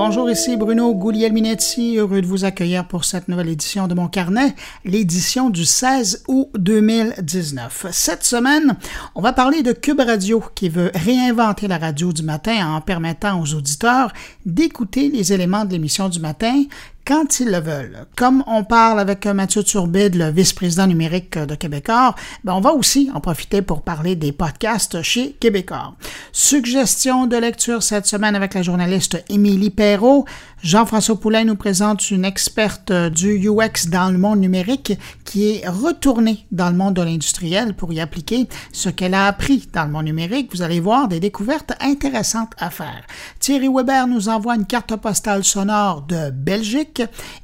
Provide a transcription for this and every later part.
Bonjour, ici Bruno Guglielminetti, heureux de vous accueillir pour cette nouvelle édition de mon carnet, l'édition du 16 août 2019. Cette semaine, on va parler de Cube Radio qui veut réinventer la radio du matin en permettant aux auditeurs d'écouter les éléments de l'émission du matin quand ils le veulent. Comme on parle avec Mathieu Turbide, le vice-président numérique de Québécois, ben on va aussi en profiter pour parler des podcasts chez Québécois. Suggestion de lecture cette semaine avec la journaliste Émilie Perrault. Jean-François Poulain nous présente une experte du UX dans le monde numérique qui est retournée dans le monde de l'industriel pour y appliquer ce qu'elle a appris dans le monde numérique. Vous allez voir des découvertes intéressantes à faire. Thierry Weber nous envoie une carte postale sonore de Belgique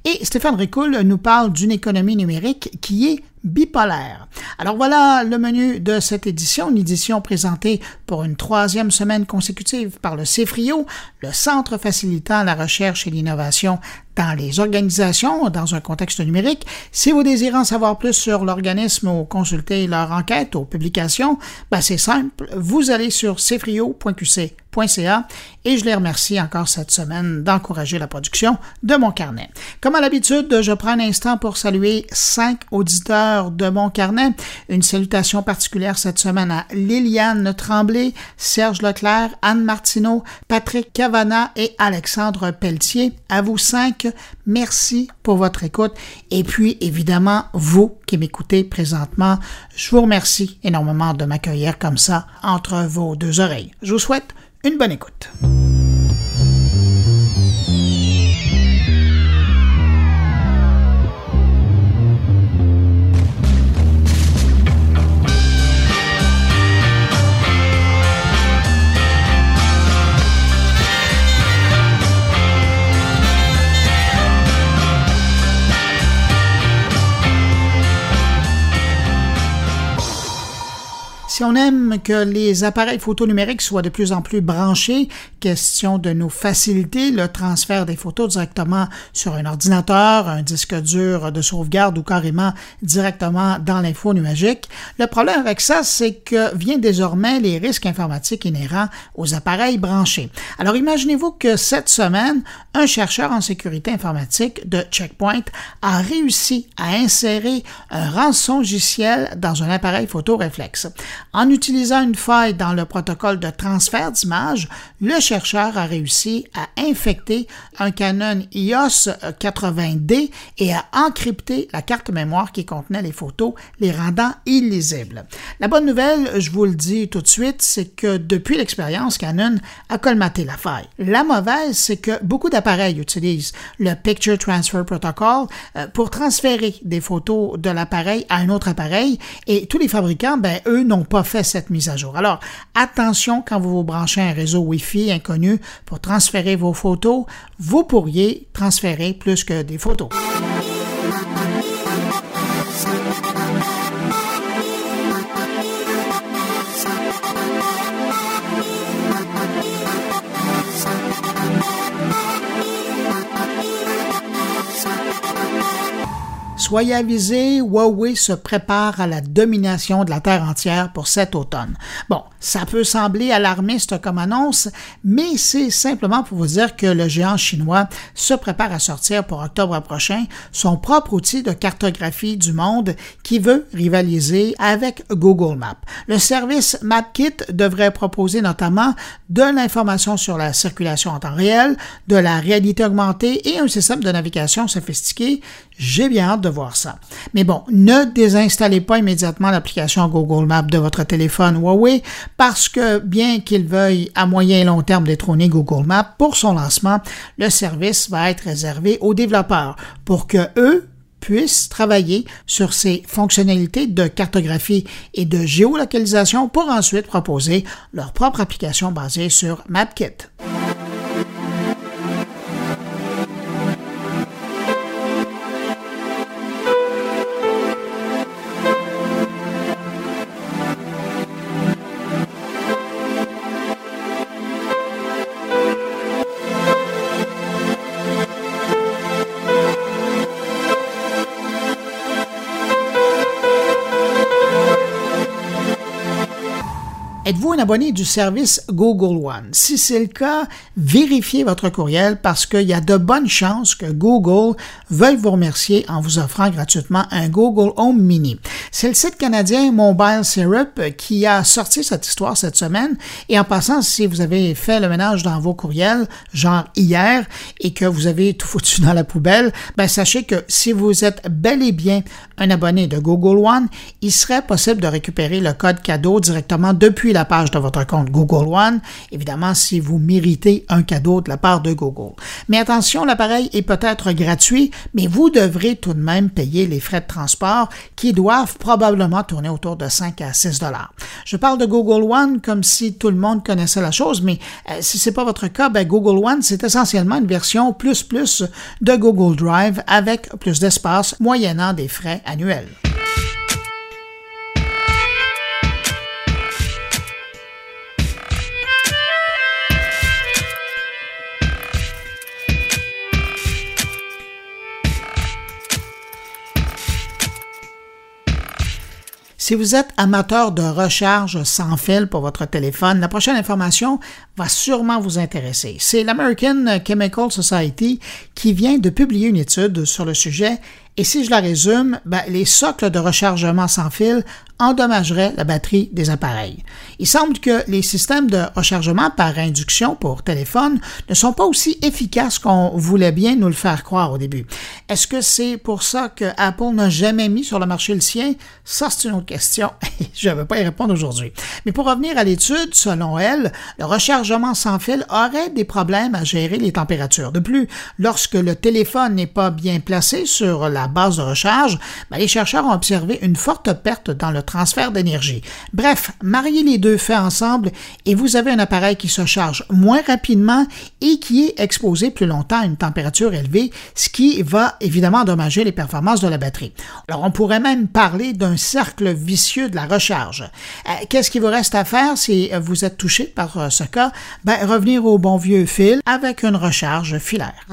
et Stéphane Ricoul nous parle d'une économie numérique qui est bipolaire. Alors voilà le menu de cette édition, une édition présentée pour une troisième semaine consécutive par le CEFRIO, le Centre facilitant la recherche et l'innovation dans les organisations dans un contexte numérique. Si vous désirez en savoir plus sur l'organisme ou consulter leur enquête ou publications, ben c'est simple, vous allez sur cefrio.qc.ca et je les remercie encore cette semaine d'encourager la production de mon carnet. Comme à l'habitude, je prends un instant pour saluer cinq auditeurs de mon carnet. Une salutation particulière cette semaine à Liliane Tremblay, Serge Leclerc, Anne Martineau, Patrick Cavana et Alexandre Pelletier. À vous cinq merci pour votre écoute. Et puis, évidemment, vous qui m'écoutez présentement, je vous remercie énormément de m'accueillir comme ça entre vos deux oreilles. Je vous souhaite une bonne écoute. Si on aime que les appareils photo numériques soient de plus en plus branchés, question de nous faciliter le transfert des photos directement sur un ordinateur, un disque dur de sauvegarde ou carrément directement dans l'info nuagique. Le problème avec ça, c'est que vient désormais les risques informatiques inhérents aux appareils branchés. Alors imaginez-vous que cette semaine, un chercheur en sécurité informatique de Checkpoint a réussi à insérer un rançongiciel dans un appareil photo réflexe. En utilisant une faille dans le protocole de transfert d'image, le chercheur a réussi à infecter un Canon EOS 80D et à encrypter la carte mémoire qui contenait les photos, les rendant illisibles. La bonne nouvelle, je vous le dis tout de suite, c'est que depuis l'expérience, Canon a colmaté la faille. La mauvaise, c'est que beaucoup d'appareils utilisent le Picture Transfer Protocol euh, pour transférer des photos de l'appareil à un autre appareil et tous les fabricants, ben, eux, n'ont pas fait cette mise à jour. Alors, attention quand vous vous branchez un réseau Wi-Fi inconnu pour transférer vos photos, vous pourriez transférer plus que des photos. Soyez avisés, Huawei se prépare à la domination de la Terre entière pour cet automne. Bon, ça peut sembler alarmiste comme annonce, mais c'est simplement pour vous dire que le géant chinois se prépare à sortir pour octobre prochain son propre outil de cartographie du monde qui veut rivaliser avec Google Maps. Le service MapKit devrait proposer notamment de l'information sur la circulation en temps réel, de la réalité augmentée et un système de navigation sophistiqué. J'ai bien hâte de voir ça. Mais bon, ne désinstallez pas immédiatement l'application Google Maps de votre téléphone Huawei parce que bien qu'il veuille à moyen et long terme détrôner Google Maps, pour son lancement, le service va être réservé aux développeurs pour que eux puissent travailler sur ces fonctionnalités de cartographie et de géolocalisation pour ensuite proposer leur propre application basée sur MapKit. Abonné du service Google One? Si c'est le cas, vérifiez votre courriel parce qu'il y a de bonnes chances que Google veuille vous remercier en vous offrant gratuitement un Google Home Mini. C'est le site canadien Mobile Syrup qui a sorti cette histoire cette semaine. Et en passant, si vous avez fait le ménage dans vos courriels, genre hier, et que vous avez tout foutu dans la poubelle, ben sachez que si vous êtes bel et bien un abonné de Google One, il serait possible de récupérer le code cadeau directement depuis la page de votre compte Google One, évidemment si vous méritez un cadeau de la part de Google. Mais attention, l'appareil est peut-être gratuit, mais vous devrez tout de même payer les frais de transport qui doivent probablement tourner autour de 5 à 6 dollars. Je parle de Google One comme si tout le monde connaissait la chose, mais euh, si c'est pas votre cas, ben Google One, c'est essentiellement une version plus plus de Google Drive avec plus d'espace moyennant des frais annuels. Si vous êtes amateur de recharge sans fil pour votre téléphone, la prochaine information va sûrement vous intéresser. C'est l'American Chemical Society qui vient de publier une étude sur le sujet et si je la résume, ben, les socles de rechargement sans fil endommagerait la batterie des appareils. Il semble que les systèmes de rechargement par induction pour téléphone ne sont pas aussi efficaces qu'on voulait bien nous le faire croire au début. Est-ce que c'est pour ça que Apple n'a jamais mis sur le marché le sien? Ça, c'est une autre question je ne vais pas y répondre aujourd'hui. Mais pour revenir à l'étude, selon elle, le rechargement sans fil aurait des problèmes à gérer les températures. De plus, lorsque le téléphone n'est pas bien placé sur la base de recharge, ben, les chercheurs ont observé une forte perte dans le transfert d'énergie. Bref, mariez les deux faits ensemble et vous avez un appareil qui se charge moins rapidement et qui est exposé plus longtemps à une température élevée, ce qui va évidemment endommager les performances de la batterie. Alors on pourrait même parler d'un cercle vicieux de la recharge. Euh, qu'est-ce qu'il vous reste à faire si vous êtes touché par euh, ce cas? Ben, revenir au bon vieux fil avec une recharge filaire.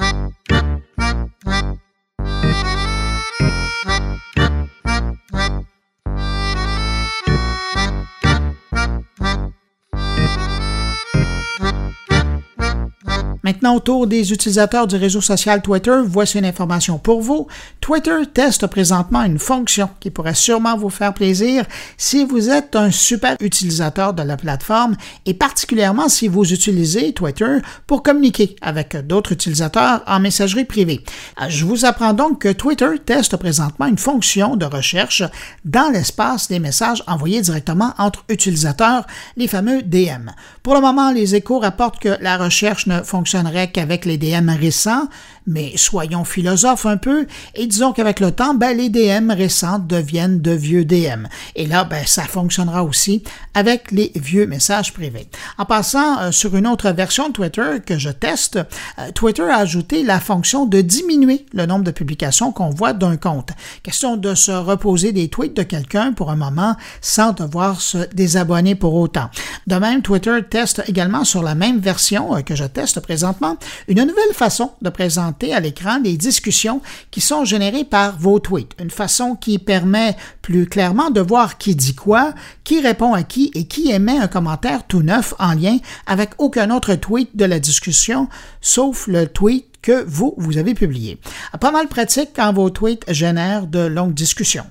Maintenant, autour des utilisateurs du réseau social Twitter, voici une information pour vous. Twitter teste présentement une fonction qui pourrait sûrement vous faire plaisir si vous êtes un super utilisateur de la plateforme et particulièrement si vous utilisez Twitter pour communiquer avec d'autres utilisateurs en messagerie privée. Euh, je vous apprends donc que Twitter teste présentement une fonction de recherche dans l'espace des messages envoyés directement entre utilisateurs, les fameux DM. Pour le moment, les échos rapportent que la recherche ne fonctionne qu'avec les DM récents, mais soyons philosophes un peu et disons qu'avec le temps, ben, les DM récents deviennent de vieux DM. Et là, ben, ça fonctionnera aussi avec les vieux messages privés. En passant euh, sur une autre version de Twitter que je teste, euh, Twitter a ajouté la fonction de diminuer le nombre de publications qu'on voit d'un compte. Question de se reposer des tweets de quelqu'un pour un moment sans devoir se désabonner pour autant. De même, Twitter teste également sur la même version euh, que je teste présentement une nouvelle façon de présenter à l'écran les discussions qui sont générées par vos tweets. Une façon qui permet plus clairement de voir qui dit quoi, qui répond à qui et qui émet un commentaire tout neuf en lien avec aucun autre tweet de la discussion, sauf le tweet que vous, vous avez publié. Pas mal pratique quand vos tweets génèrent de longues discussions.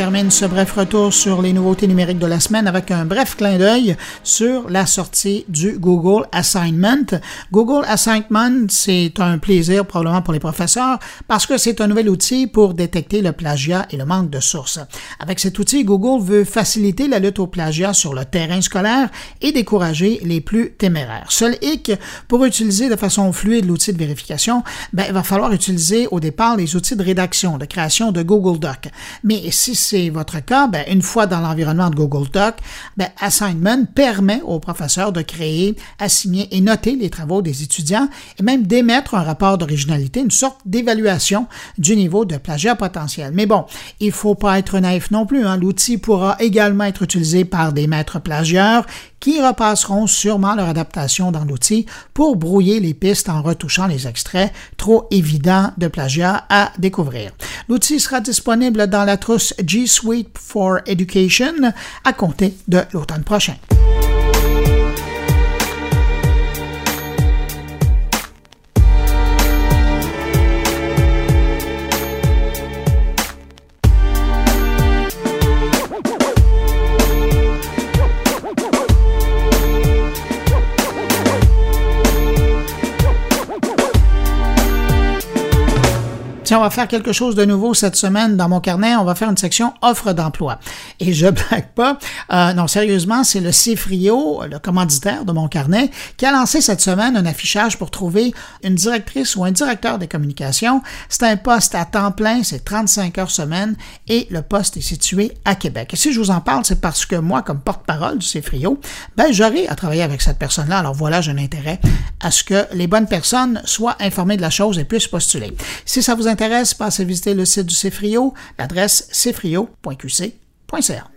Termine ce bref retour sur les nouveautés numériques de la semaine avec un bref clin d'œil sur la sortie du Google Assignment. Google Assignment, c'est un plaisir probablement pour les professeurs parce que c'est un nouvel outil pour détecter le plagiat et le manque de sources. Avec cet outil, Google veut faciliter la lutte au plagiat sur le terrain scolaire et décourager les plus téméraires. Seul hic, pour utiliser de façon fluide l'outil de vérification, ben, il va falloir utiliser au départ les outils de rédaction, de création de Google Doc. Mais si c'est votre cas, ben, une fois dans l'environnement de Google Doc, ben, Assignment permet aux professeurs de créer, assigner et noter les travaux des étudiants et même d'émettre un rapport d'originalité, une sorte d'évaluation du niveau de plagiat potentiel. Mais bon, il faut pas être naïf non plus. Hein. L'outil pourra également être utilisé par des maîtres plagieurs qui repasseront sûrement leur adaptation dans l'outil pour brouiller les pistes en retouchant les extraits trop évidents de plagiat à découvrir. L'outil sera disponible dans la trousse G Suite for Education à compter de l'automne prochain. On va faire quelque chose de nouveau cette semaine dans mon carnet. On va faire une section offre d'emploi. Et je blague pas. Euh, non, sérieusement, c'est le Cifrio, le commanditaire de mon carnet, qui a lancé cette semaine un affichage pour trouver une directrice ou un directeur des communications. C'est un poste à temps plein, c'est 35 heures semaine et le poste est situé à Québec. Et si je vous en parle, c'est parce que moi, comme porte-parole du Cifrio, ben, j'aurai à travailler avec cette personne-là. Alors voilà, j'ai un intérêt à ce que les bonnes personnes soient informées de la chose et puissent postuler. Si ça vous intéresse, passez visiter le site du Cefrio, l'adresse cefrio.qc.ca.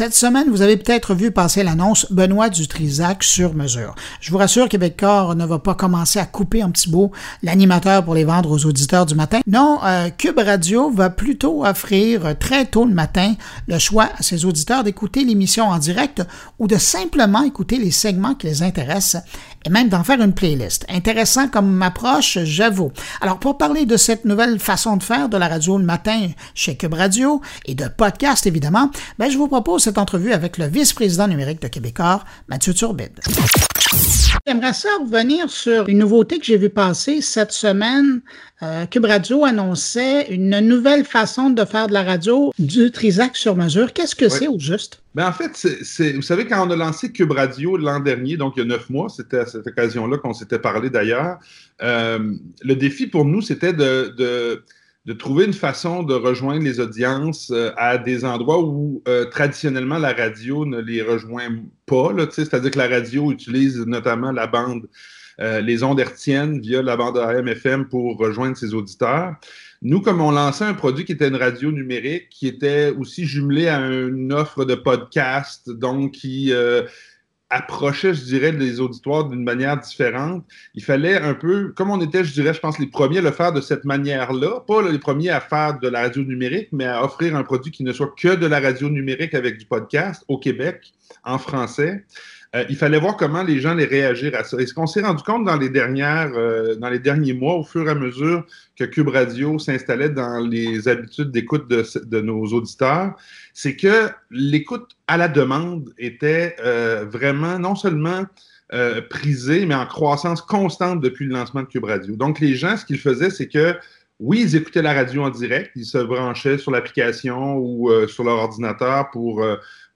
Cette semaine, vous avez peut-être vu passer l'annonce Benoît Dutrisac sur mesure. Je vous rassure, Québecor ne va pas commencer à couper un petit bout l'animateur pour les vendre aux auditeurs du matin. Non, euh, Cube Radio va plutôt offrir très tôt le matin le choix à ses auditeurs d'écouter l'émission en direct ou de simplement écouter les segments qui les intéressent et même d'en faire une playlist. Intéressant comme approche, j'avoue. Alors, pour parler de cette nouvelle façon de faire de la radio le matin chez Cube Radio et de podcast, évidemment, ben, je vous propose cette entrevue avec le vice-président numérique de Québécois, Mathieu Turbide. J'aimerais ça revenir sur une nouveauté que j'ai vu passer cette semaine. Euh, Cube Radio annonçait une nouvelle façon de faire de la radio du Trisac sur mesure. Qu'est-ce que c'est au juste? Ben en fait, c'est, vous savez, quand on a lancé Cube Radio l'an dernier, donc il y a neuf mois, c'était à cette occasion-là qu'on s'était parlé d'ailleurs, euh, le défi pour nous, c'était de, de de trouver une façon de rejoindre les audiences euh, à des endroits où traditionnellement la radio ne les rejoint pas. C'est-à-dire que la radio utilise notamment la bande, euh, les ondes hertziennes via la bande AM-FM pour rejoindre ses auditeurs. Nous, comme on lançait un produit qui était une radio numérique, qui était aussi jumelé à une offre de podcast, donc qui approchait, je dirais, les auditoires d'une manière différente. Il fallait un peu, comme on était, je dirais, je pense, les premiers à le faire de cette manière-là, pas les premiers à faire de la radio numérique, mais à offrir un produit qui ne soit que de la radio numérique avec du podcast au Québec, en français. Euh, il fallait voir comment les gens les réagir à ça. Et ce qu'on s'est rendu compte dans les dernières, euh, dans les derniers mois, au fur et à mesure que Cube Radio s'installait dans les habitudes d'écoute de, de, nos auditeurs, c'est que l'écoute à la demande était euh, vraiment non seulement prisée, mais en croissance constante depuis le lancement de Cube Radio. Donc les gens, ce qu'ils faisaient, c'est que oui, ils écoutaient la radio en direct, ils se branchaient sur l'application ou sur leur ordinateur pour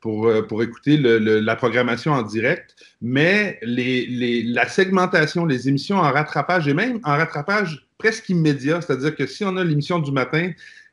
pour écouter le, la programmation en direct, mais la segmentation, les émissions en rattrapage et même en rattrapage presque immédiat, c'est-à-dire que si on a l'émission du matin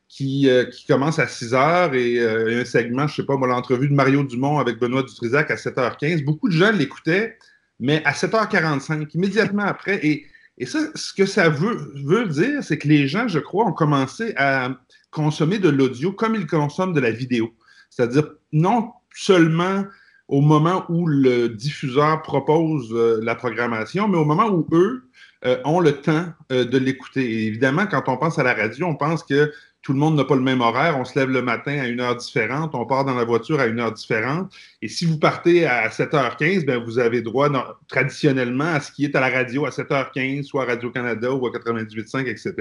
qui, euh, qui commence à 6 heures et euh, un segment, je sais pas, moi, l'entrevue de Mario Dumont avec Benoît Dutrisac à 7h15, beaucoup de gens l'écoutaient, mais à 7h45, immédiatement après. Et, et ça, ce que ça veut, veut dire, c'est que les gens, je crois, ont commencé à consommer de l'audio comme ils consomment de la vidéo. C'est-à-dire, non seulement au moment où le diffuseur propose euh, la programmation, mais au moment où eux euh, ont le temps euh, de l'écouter. évidemment, quand on pense à la radio, on pense que tout le monde n'a pas le même horaire. On se lève le matin à une heure différente, on part dans la voiture à une heure différente. Et si vous partez à 7h15, ben vous avez droit traditionnellement à ce qui est à la radio à 7h15, soit Radio-Canada ou à 98.5, etc.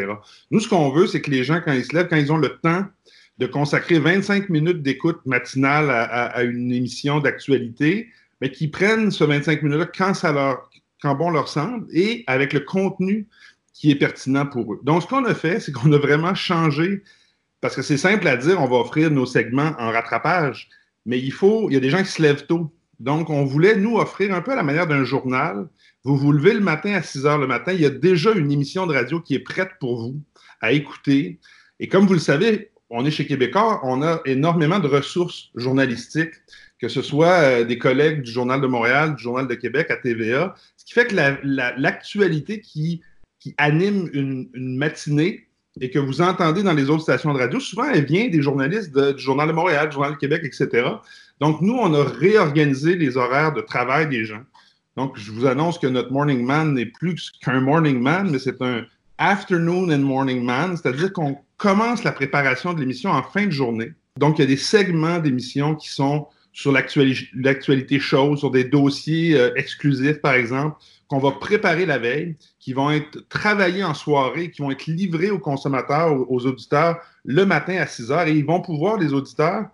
Nous, ce qu'on veut, c'est que les gens, quand ils se lèvent, quand ils ont le temps de consacrer 25 minutes d'écoute matinale à, une émission d'actualité, mais qui prennent ce 25 minutes-là quand quand bon leur semble et avec le contenu qui est pertinent pour eux. Donc, ce qu'on a fait, c'est qu'on a vraiment changé, parce que c'est simple à dire, on va offrir nos segments en rattrapage, mais il faut, il y a des gens qui se lèvent tôt. Donc, on voulait nous offrir un peu à la manière d'un journal. Vous vous levez le matin à 6 heures le matin, il y a déjà une émission de radio qui est prête pour vous à écouter. Et comme vous le savez, on est chez Québécois, on a énormément de ressources journalistiques, que ce soit euh, des collègues du Journal de Montréal, du Journal de Québec, à TVA, ce qui fait que l'actualité qui, qui, anime une, matinée et que vous entendez dans les autres stations de radio, souvent elle vient des journalistes du Journal de Montréal, du Journal de Québec, etc. Donc, nous, on a réorganisé les horaires de travail des gens. Donc, je vous annonce que notre morning man n'est plus qu'un morning man, mais c'est un afternoon and morning man, c'est-à-dire qu'on commence la préparation de l'émission en fin de journée. Donc, il y a des segments d'émissions qui sont sur l'actualité chaude, sur des dossiers euh, exclusifs, par exemple, qu'on va préparer la veille, qui vont être travaillés en soirée, qui vont être livrés aux consommateurs, aux, auditeurs, le matin à 6 heures, et ils vont pouvoir, les auditeurs,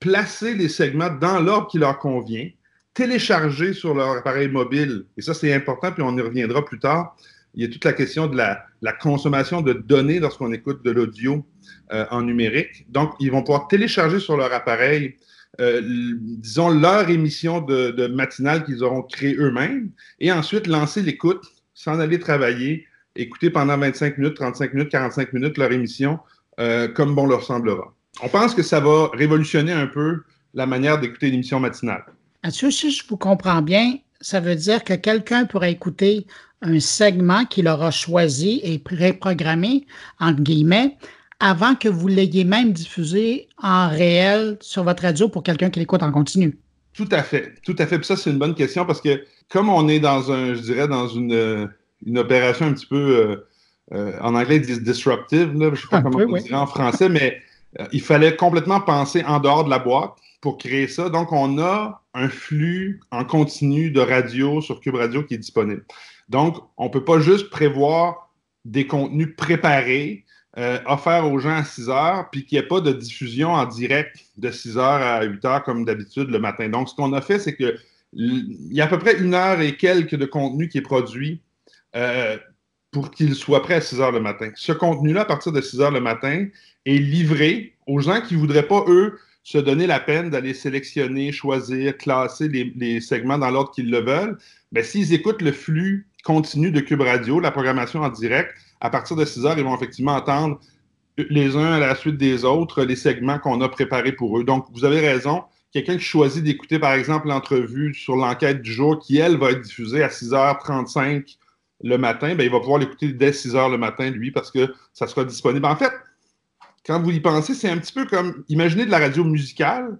placer les segments dans l'ordre qui leur convient, télécharger sur leur appareil mobile, et ça c'est important, puis on y reviendra plus tard, il y a toute la question de la, consommation de données lorsqu'on écoute de l'audio euh, en numérique. Donc, ils vont pouvoir télécharger sur leur appareil, euh, disons, leur émission de, matinale qu'ils auront créée eux-mêmes et ensuite lancer l'écoute, s'en aller travailler, écouter pendant 25 minutes, 35 minutes, 45 minutes leur émission euh, comme bon leur semblera. On pense que ça va révolutionner un peu la manière d'écouter l'émission matinale. Mathieu, si je vous comprends bien, ça veut dire que quelqu'un pourrait écouter un segment qu'il aura choisi et préprogrammé, entre guillemets, avant que vous l'ayez même diffusé en réel sur votre radio pour quelqu'un qui l'écoute en continu. Tout à fait, tout à fait. Puis ça, c'est une bonne question parce que comme on est dans un, je dirais, dans une, une opération un petit peu, euh, euh, en anglais, ils disent disruptive, là, je ne sais pas comment on dirait en français, mais euh, il fallait complètement penser en dehors de la boîte pour créer ça. Donc, on a un flux en continu de radio sur Cube Radio qui est disponible. Donc, on ne peut pas juste prévoir des contenus préparés, euh, offerts aux gens à 6 heures, puis qu'il n'y ait pas de diffusion en direct de 6 heures à 8 heures comme d'habitude le matin. Donc, ce qu'on a fait, c'est qu'il y a à peu près une heure et quelques de contenu qui est produit euh, pour qu'il soit prêt à 6 heures le matin. Ce contenu-là, à partir de 6 heures le matin, est livré aux gens qui ne voudraient pas, eux, se donner la peine d'aller sélectionner, choisir, classer les, segments dans l'ordre qu'ils le veulent, ben, s'ils écoutent le flux continu de Cube Radio, la programmation en direct, à partir de 6 heures, ils vont effectivement entendre les uns à la suite des autres les segments qu'on a préparés pour eux. Donc, vous avez raison. Quelqu'un qui choisit d'écouter, par exemple, l'entrevue sur l'enquête du jour, qui, elle, va être diffusée à 6h35 le matin, ben, il va pouvoir l'écouter dès 6 h le matin, lui, parce que ça sera disponible. En fait, quand vous y pensez, c'est un petit peu comme, imaginez de la radio musicale,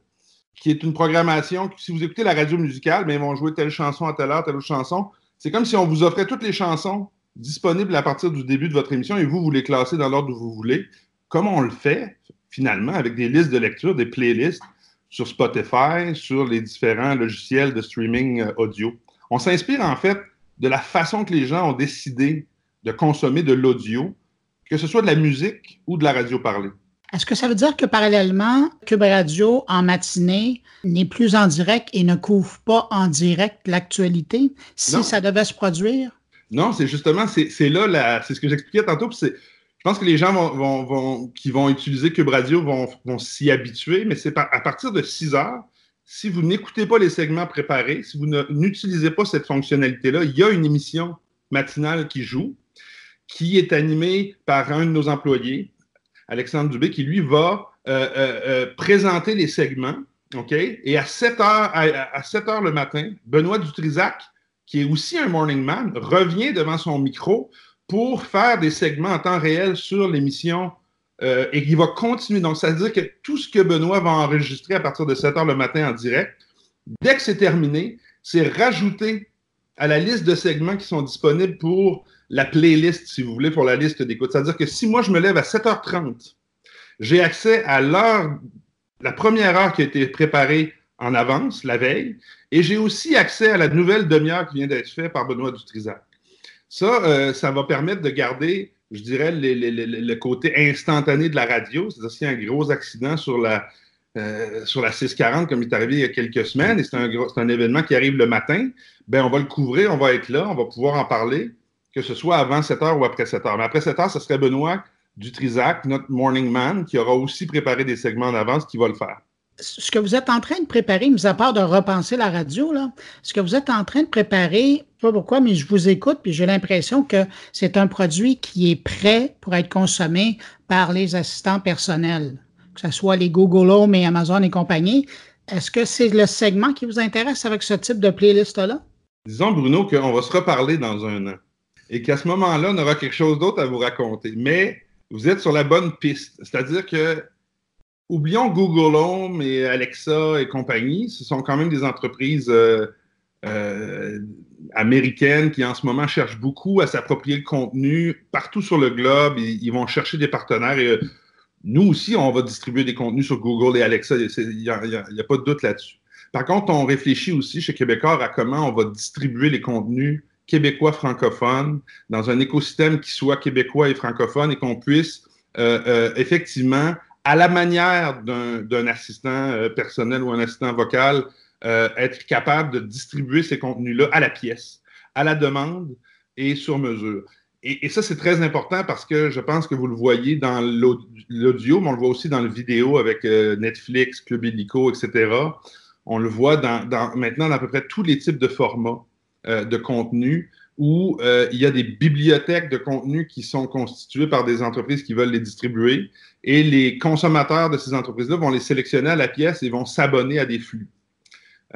qui est une programmation, si vous écoutez la radio musicale, ben, ils vont jouer telle chanson à telle heure, telle autre chanson. C'est comme si on vous offrait toutes les chansons disponibles à partir du début de votre émission et vous, vous les classez dans l'ordre où vous voulez. Comme on le fait, finalement, avec des listes de lecture, des playlists sur Spotify, sur les différents logiciels de streaming euh, audio. On s'inspire en fait de la façon que les gens ont décidé de consommer de l'audio que ce soit de la musique ou de la radio parlée. Est-ce que ça veut dire que parallèlement, Cube Radio en matinée n'est plus en direct et ne couvre pas en direct l'actualité si ça devait se produire? Non, c'est justement, c'est là, c'est ce que j'expliquais tantôt. je pense que les gens vont, qui vont utiliser Cube Radio vont, s'y habituer, mais c'est à partir de 6 heures, si vous n'écoutez pas les segments préparés, si vous n'utilisez pas cette fonctionnalité-là, il y a une émission matinale qui joue qui est animé par un de nos employés, Alexandre Dubé, qui lui va euh, euh, euh, présenter les segments. Et à 7 heures, à, 7 heures le matin, Benoît Dutrisac, qui est aussi un morning man, revient devant son micro pour faire des segments en temps réel sur l'émission et qui va continuer. Donc, ça veut dire que tout ce que Benoît va enregistrer à partir de 7 heures le matin en direct, dès que c'est terminé, c'est rajouté à la liste de segments qui sont disponibles pour la playlist, si vous voulez, pour la liste d'écoute. C'est-à-dire que si moi, je me lève à 7h30, j'ai accès à l'heure, la première heure qui a été préparée en avance, la veille, et j'ai aussi accès à la nouvelle demi-heure qui vient d'être faite par Benoît Dutrisac. Ça, euh, ça va permettre de garder, je dirais, le côté instantané de la radio. C'est-à-dire s'il y a un gros accident sur la, euh, sur la 640, comme il est arrivé il y a quelques semaines, et c'est un, un événement qui arrive le matin, ben on va le couvrir, on va être là, on va pouvoir en parler que ce soit avant 7 heures ou après 7 heures. Mais après 7 heures, ce serait Benoît Dutrisac, notre morning man, qui aura aussi préparé des segments en avance, qui va le faire. Ce que vous êtes en train de préparer, mis à part de repenser la radio, là, ce que vous êtes en train de préparer, pas pourquoi, mais je vous écoute, puis j'ai l'impression que c'est un produit qui est prêt pour être consommé par les assistants personnels, que ce soit les Google Home et Amazon et compagnie. Est-ce que c'est le segment qui vous intéresse avec ce type de playlist-là? Disons, Bruno, qu'on va se reparler dans un an et qu'à ce moment-là, on aura quelque chose d'autre à vous raconter. Mais vous êtes sur la bonne piste. C'est-à-dire que, oublions Google Home et Alexa et compagnie, ce sont quand même des entreprises euh, euh, américaines qui, en ce moment, cherchent beaucoup à s'approprier le contenu partout sur le globe. Ils, vont chercher des partenaires et euh, nous aussi, on va distribuer des contenus sur Google et Alexa. Il n'y a, a, pas de doute là-dessus. Par contre, on réfléchit aussi chez Québécois à comment on va distribuer les contenus québécois francophones dans un écosystème qui soit québécois et francophone et qu'on puisse euh, euh, effectivement, à la manière d'un assistant euh, personnel ou un assistant vocal, être capable de distribuer ces contenus-là à la pièce, à la demande et sur mesure. Et, ça, c'est très important parce que je pense que vous le voyez dans l'audio, mais on le voit aussi dans le vidéo avec Netflix, Club Illico, etc. On le voit dans, maintenant dans à peu près tous les types de formats. Euh, de contenu où euh, il y a des bibliothèques de contenu qui sont constituées par des entreprises qui veulent les distribuer et les consommateurs de ces entreprises-là vont les sélectionner à la pièce et vont s'abonner à des flux.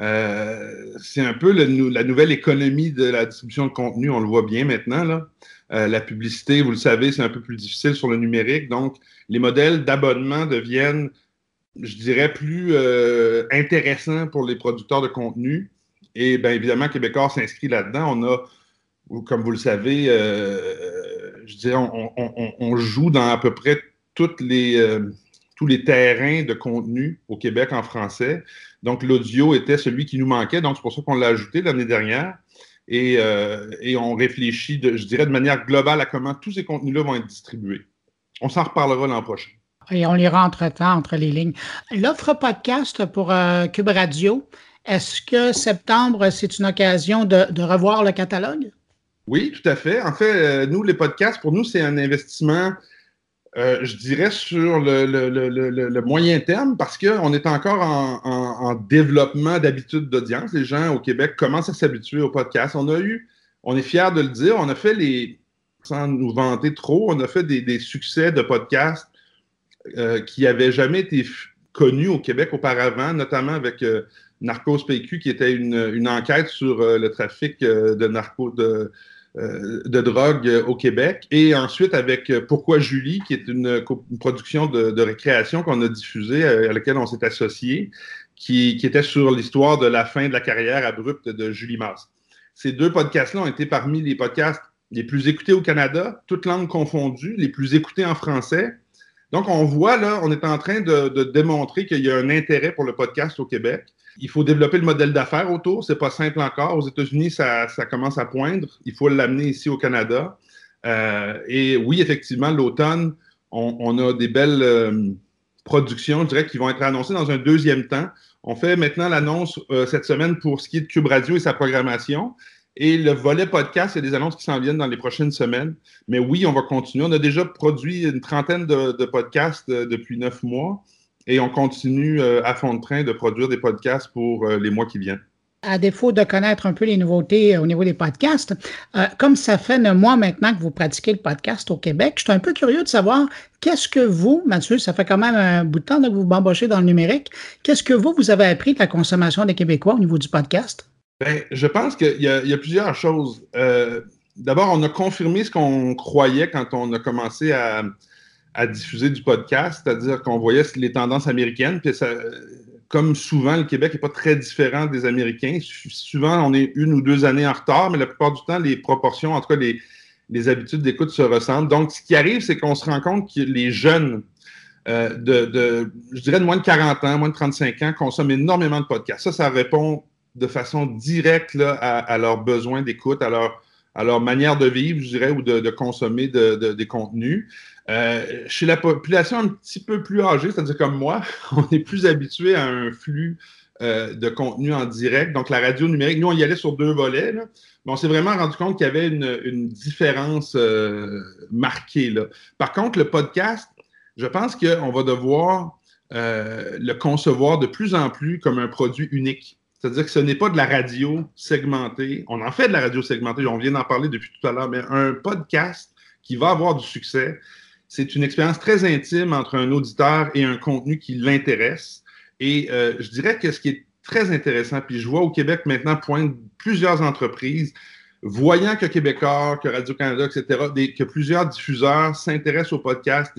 Euh, c'est un peu la nouvelle économie de la distribution de contenu, on le voit bien maintenant. La publicité, vous le savez, c'est un peu plus difficile sur le numérique, donc les modèles d'abonnement deviennent, je dirais, plus intéressants pour les producteurs de contenu et bien évidemment, Québécois s'inscrit là-dedans. On a, comme vous le savez, euh, je dirais, on, joue dans à peu près les, euh, tous les terrains de contenu au Québec en français. Donc, l'audio était celui qui nous manquait. Donc, c'est pour ça qu'on l'a ajouté l'année dernière. Et, euh, et, on réfléchit, je dirais, de manière globale à comment tous ces contenus-là vont être distribués. On s'en reparlera l'an prochain. Et on lira entre-temps, entre les lignes. L'offre podcast pour Cube Radio, est-ce que septembre, c'est une occasion de, revoir le catalogue? Oui, tout à fait. En fait, euh, nous, les podcasts, pour nous, c'est un investissement, euh, je dirais, sur le, moyen terme parce qu'on est encore en, développement d'habitudes d'audience. Les gens au Québec commencent à s'habituer aux podcasts. On a eu, on est fiers de le dire, on a fait les, sans nous vanter trop, on a fait des, succès de podcasts euh, qui n'avaient jamais été connus au Québec auparavant, notamment avec Narcos PQ, qui était une, enquête sur euh, le trafic euh, euh, de drogue au Québec. Et ensuite avec Pourquoi Julie, qui est une, production de, récréation qu'on a diffusée, à laquelle on s'est associé, qui, qui, était sur l'histoire de la fin de la carrière abrupte de Julie Mars. Ces deux podcasts-là ont été parmi les podcasts les plus écoutés au Canada, toutes langues confondues, les plus écoutés en français. Donc, on voit là, on est en train de, démontrer qu'il y a un intérêt pour le podcast au Québec. Il faut développer le modèle d'affaires autour. C'est pas simple encore. Aux États-Unis, ça, commence à poindre. Il faut l'amener ici au Canada. Euh, et oui, effectivement, l'automne, on, a des belles euh, productions, je dirais, qui vont être annoncées dans un deuxième temps. On fait maintenant l'annonce euh, cette semaine pour ce qui est de Cube Radio et sa programmation. Et le volet podcast, il y a des annonces qui s'en viennent dans les prochaines semaines. Mais oui, on va continuer. On a déjà produit une trentaine de podcasts depuis neuf mois. Et on continue euh, à fond de train de produire des podcasts pour euh, les mois qui viennent. À défaut de connaître un peu les nouveautés euh, au niveau des podcasts, comme ça fait neuf mois maintenant que vous pratiquez le podcast au Québec, je suis un peu curieux de savoir qu'est-ce que vous, Mathieu, ça fait quand même un bout de temps que vous vous embauchez dans le numérique, qu'est-ce que vous, vous avez appris de la consommation des Québécois au niveau du podcast? Bien, je pense qu'il y, a plusieurs choses. D'abord, on a confirmé ce qu'on croyait quand on a commencé à, diffuser du podcast, c'est-à-dire qu'on voyait les tendances américaines, puis comme souvent, le Québec n'est pas très différent des Américains. Souvent, on est une ou deux années en retard, mais la plupart du temps, les proportions, en tout cas, les, habitudes d'écoute se ressemblent. Donc, ce qui arrive, c'est qu'on se rend compte que les jeunes euh, de, de, je dirais, de moins de 40 ans, moins de 35 ans, consomment énormément de podcasts. Ça, ça répond de façon directe à, leurs besoins d'écoute, à leur, manière de vivre, je dirais, ou de, consommer de, des contenus. Euh, chez la population un petit peu plus âgée, c'est-à-dire comme moi, on est plus habitué à un flux euh, de contenu en direct. Donc, la radio numérique, nous, on y allait sur deux volets, mais on s'est vraiment rendu compte qu'il y avait une, différence euh, marquée. Par contre, le podcast, je pense qu'on va devoir le concevoir de plus en plus comme un produit unique. C'est-à-dire que ce n'est pas de la radio segmentée. On en fait de la radio segmentée, on vient d'en parler depuis tout à l'heure, mais un podcast qui va avoir du succès, c'est une expérience très intime entre un auditeur et un contenu qui l'intéresse. Et euh, je dirais que ce qui est très intéressant, puis je vois au Québec maintenant pointe plusieurs entreprises, voyant que Québécois, que Radio-Canada, etc., que plusieurs diffuseurs s'intéressent au podcast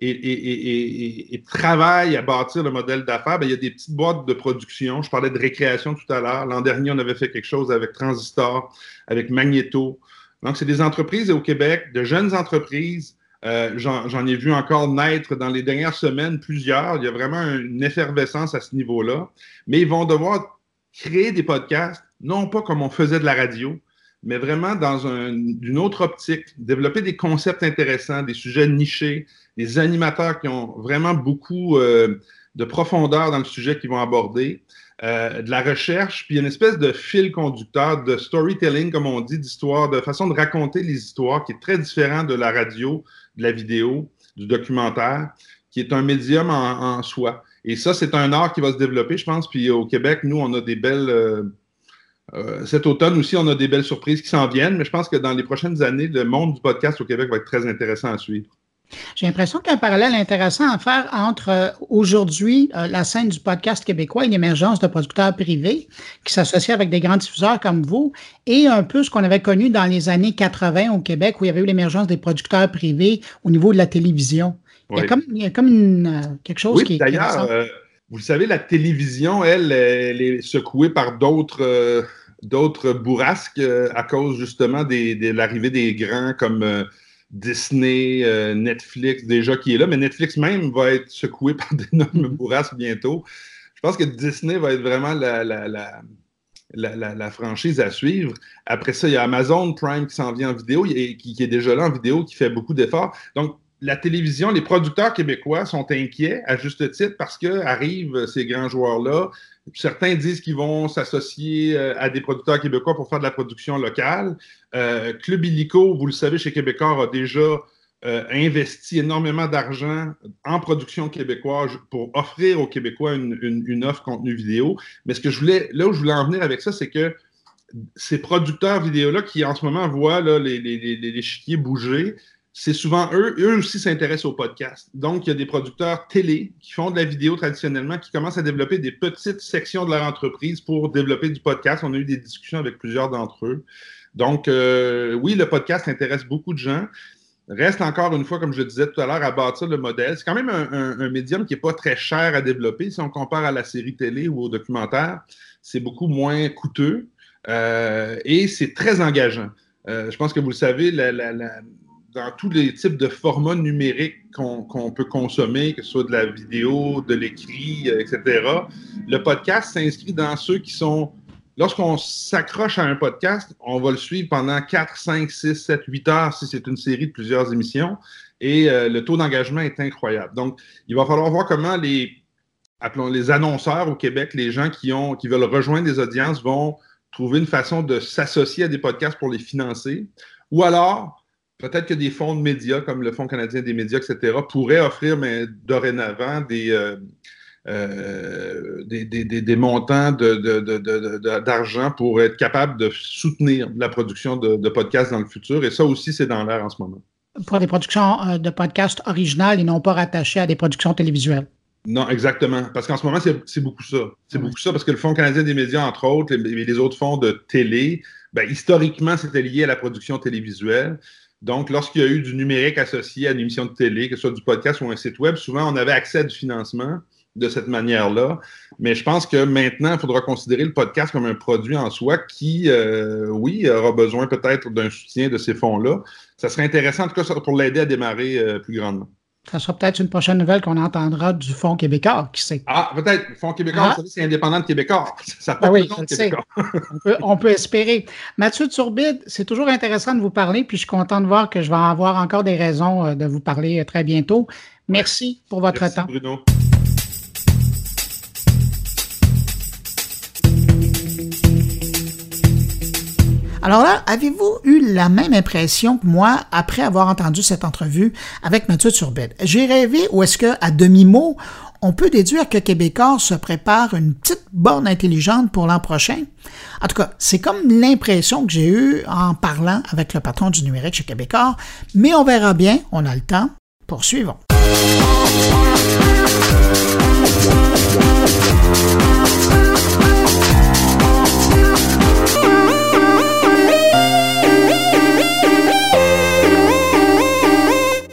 et, et, travaillent à bâtir le modèle d'affaires, ben, il y a des petites boîtes de production. Je parlais de récréation tout à l'heure. L'an dernier, on avait fait quelque chose avec Transistor, avec Magneto. Donc, c'est des entreprises au Québec, de jeunes entreprises euh, j'en ai vu encore naître dans les dernières semaines plusieurs. Il y a vraiment une effervescence à ce niveau-là. Mais ils vont devoir créer des podcasts, non pas comme on faisait de la radio, mais vraiment dans une autre optique, développer des concepts intéressants, des sujets nichés, des animateurs qui ont vraiment beaucoup euh, de profondeur dans le sujet qu'ils vont aborder. Euh, de la recherche, puis une espèce de fil conducteur, de storytelling, comme on dit, d'histoire, de façon de raconter les histoires qui est très différent de la radio, de la vidéo, du documentaire, qui est un médium en, soi. Et ça, c'est un art qui va se développer, je pense. Puis au Québec, nous, on a des belles. Euh, euh, cet automne aussi, on a des belles surprises qui s'en viennent, mais je pense que dans les prochaines années, le monde du podcast au Québec va être très intéressant à suivre. J'ai l'impression qu'il y a un parallèle intéressant à faire entre euh, aujourd'hui la scène du podcast québécois et l'émergence de producteurs privés qui s'associent avec des grands diffuseurs comme vous et un peu ce qu'on avait connu dans les années 80 au Québec où il y avait eu l'émergence des producteurs privés au niveau de la télévision. Il, y a comme, il y a comme une, euh, quelque chose qui est. D'ailleurs, euh, vous le savez, la télévision, elle, elle est secouée par d'autres. D'autres bourrasques à cause justement de l'arrivée des grands comme Disney, euh, Netflix déjà qui est là, mais Netflix même va être secoué par d'énormes bourrasques bientôt. Je pense que Disney va être vraiment la, la, la, la, franchise à suivre. Après ça, il y a Amazon Prime qui s'en vient en vidéo, et qui, qui, est déjà là en vidéo, qui fait beaucoup d'efforts. Donc, la télévision, les producteurs québécois sont inquiets, à juste titre, parce que arrivent ces grands joueurs-là, Certains disent qu'ils vont s'associer euh, à des producteurs québécois pour faire de la production locale. Euh, Club Illico, vous le savez, chez Québécois, a déjà euh, investi énormément d'argent en production québécoise pour offrir aux Québécois une, offre contenu vidéo. Mais ce que je voulais, là où je voulais en venir avec ça, c'est que ces producteurs vidéo-là qui en ce moment voient les, les, les, chiquiers bouger, c'est souvent eux, eux aussi s'intéressent au podcast. Donc, il y a des producteurs télé qui font de la vidéo traditionnellement, qui commencent à développer des petites sections de leur entreprise pour développer du podcast. On a eu des discussions avec plusieurs d'entre eux. Donc, euh, oui, le podcast intéresse beaucoup de gens. Reste encore une fois, comme je disais tout à l'heure, à bâtir le modèle. C'est quand même un, médium qui n'est pas très cher à développer. Si on compare à la série télé ou au documentaire, c'est beaucoup moins coûteux euh, et c'est très engageant. Euh, je pense que vous le savez, la, dans tous les types de formats numériques qu'on peut consommer, que ce soit de la vidéo, de l'écrit, euh, etc., le podcast s'inscrit dans ceux qui sont... Lorsqu'on s'accroche à un podcast, on va le suivre pendant 4, 5, 6, 7, 8 heures si c'est une série de plusieurs émissions. Et euh, le taux d'engagement est incroyable. Donc, il va falloir voir comment les, appelons les annonceurs au Québec, les gens qui, ont, qui veulent rejoindre des audiences vont trouver une façon de s'associer à des podcasts pour les financer. Ou alors, peut-être que des fonds de médias, comme le Fonds canadien des médias, etc., pourraient offrir, mais dorénavant, des, euh, euh, des, montants d'argent pour être capable de soutenir la production de, podcasts dans le futur. Et ça aussi, c'est dans l'air en ce moment. Pour des productions euh, de podcasts originales et non pas rattachées à des productions télévisuelles. Non, exactement. Parce qu'en ce moment, c'est beaucoup ça. C'est beaucoup ça parce que le Fonds canadien des médias, entre autres, et les, autres fonds de télé, ben, historiquement, c'était lié à la production télévisuelle. Donc, lorsqu'il y a eu du numérique associé à une émission de télé, que ce soit du podcast ou un site web, souvent on avait accès à du financement de cette manière-là. Mais je pense que maintenant, il faudra considérer le podcast comme un produit en soi qui, euh, oui, aura besoin peut-être d'un soutien de ces fonds-là. Ça serait intéressant, en tout cas, pour l'aider à démarrer euh, plus grandement. Ça sera peut-être une prochaine nouvelle qu'on entendra du Fonds québécois, qui sait. Ah, peut-être. Le Fonds québécois, ah. c'est indépendant de Québécois. Ça ah oui, on, peut, espérer. Mathieu Turbide, c'est toujours intéressant de vous parler, puis je suis content de voir que je vais avoir encore des raisons euh, de vous parler euh, très bientôt. Merci pour votre Merci, temps. Bruno. Alors là, avez-vous eu la même impression que moi après avoir entendu cette entrevue avec Mathieu Turbide? J'ai rêvé ou est-ce que, à demi-mot, on peut déduire que Québécois se prépare une petite borne intelligente pour l'an prochain? En tout cas, c'est comme l'impression que j'ai eue en parlant avec le patron du numérique chez Québécois, mais on verra bien, on a le temps. Poursuivons.